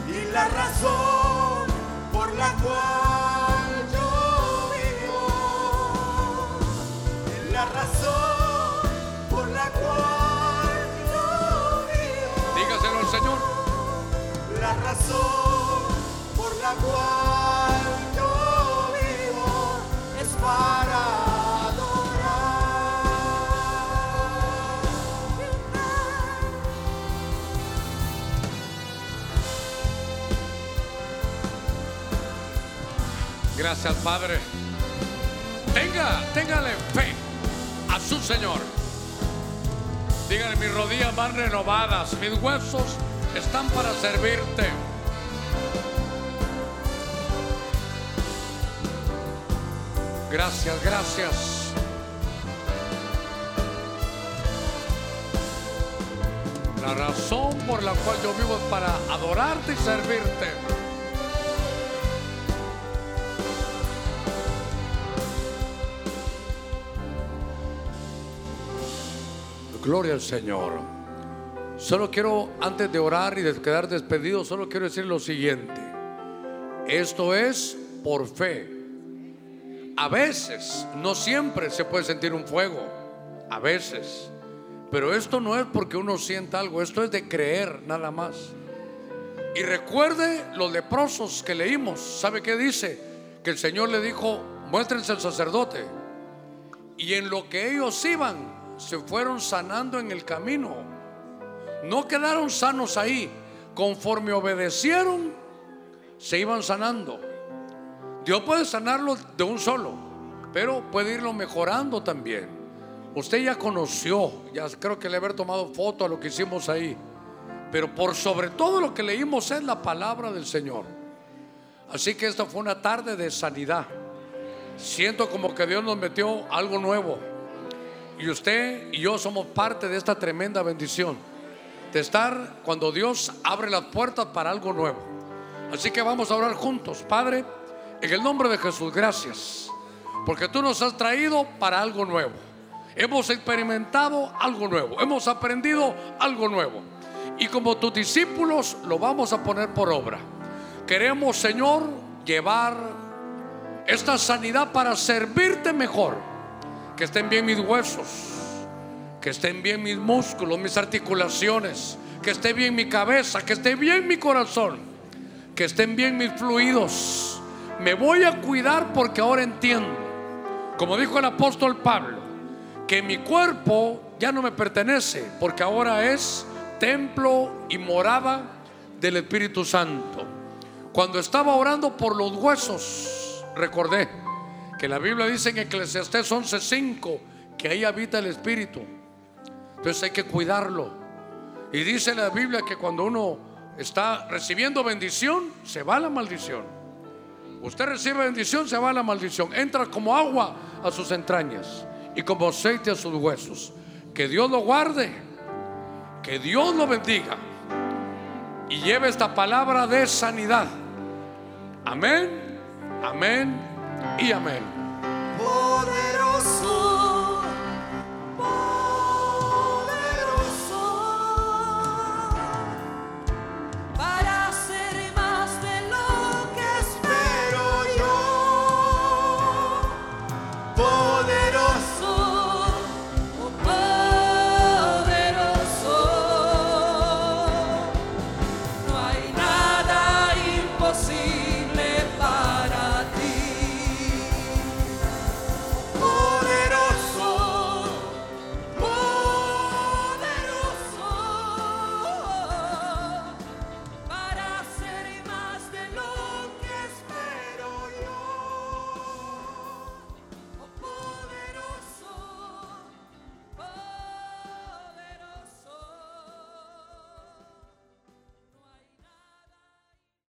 S3: y la razón por la cual yo vivo y la razón por la cual yo vivo
S1: Dígaselo al Señor.
S3: la razón por la cual yo vivo es para
S1: gracias al Padre. Tenga, téngale fe a su Señor. Dígale, mis rodillas van renovadas, mis huesos están para servirte. Gracias, gracias. La razón por la cual yo vivo es para adorarte y servirte. Gloria al Señor. Solo quiero, antes de orar y de quedar despedido, solo quiero decir lo siguiente. Esto es por fe. A veces, no siempre se puede sentir un fuego. A veces. Pero esto no es porque uno sienta algo, esto es de creer nada más. Y recuerde los leprosos que leímos. ¿Sabe qué dice? Que el Señor le dijo, muéstrense al sacerdote. Y en lo que ellos iban, se fueron sanando en el camino. No quedaron sanos ahí. Conforme obedecieron, se iban sanando. Dios puede sanarlo de un solo, pero puede irlo mejorando también. Usted ya conoció, ya creo que le haber tomado foto a lo que hicimos ahí. Pero por sobre todo lo que leímos es la palabra del Señor. Así que esta fue una tarde de sanidad. Siento como que Dios nos metió algo nuevo. Y usted y yo somos parte de esta tremenda bendición. De estar cuando Dios abre las puertas para algo nuevo. Así que vamos a orar juntos. Padre, en el nombre de Jesús, gracias. Porque tú nos has traído para algo nuevo. Hemos experimentado algo nuevo. Hemos aprendido algo nuevo. Y como tus discípulos lo vamos a poner por obra. Queremos, Señor, llevar esta sanidad para servirte mejor. Que estén bien mis huesos, que estén bien mis músculos, mis articulaciones, que esté bien mi cabeza, que esté bien mi corazón, que estén bien mis fluidos. Me voy a cuidar porque ahora entiendo, como dijo el apóstol Pablo, que mi cuerpo ya no me pertenece, porque ahora es templo y morada del Espíritu Santo. Cuando estaba orando por los huesos, recordé que la Biblia dice en Eclesiastés 11:5 que ahí habita el Espíritu. Entonces hay que cuidarlo. Y dice la Biblia que cuando uno está recibiendo bendición, se va la maldición. Usted recibe bendición, se va la maldición. Entra como agua a sus entrañas y como aceite a sus huesos. Que Dios lo guarde, que Dios lo bendiga y lleve esta palabra de sanidad. Amén, amén y amén. Poderoso.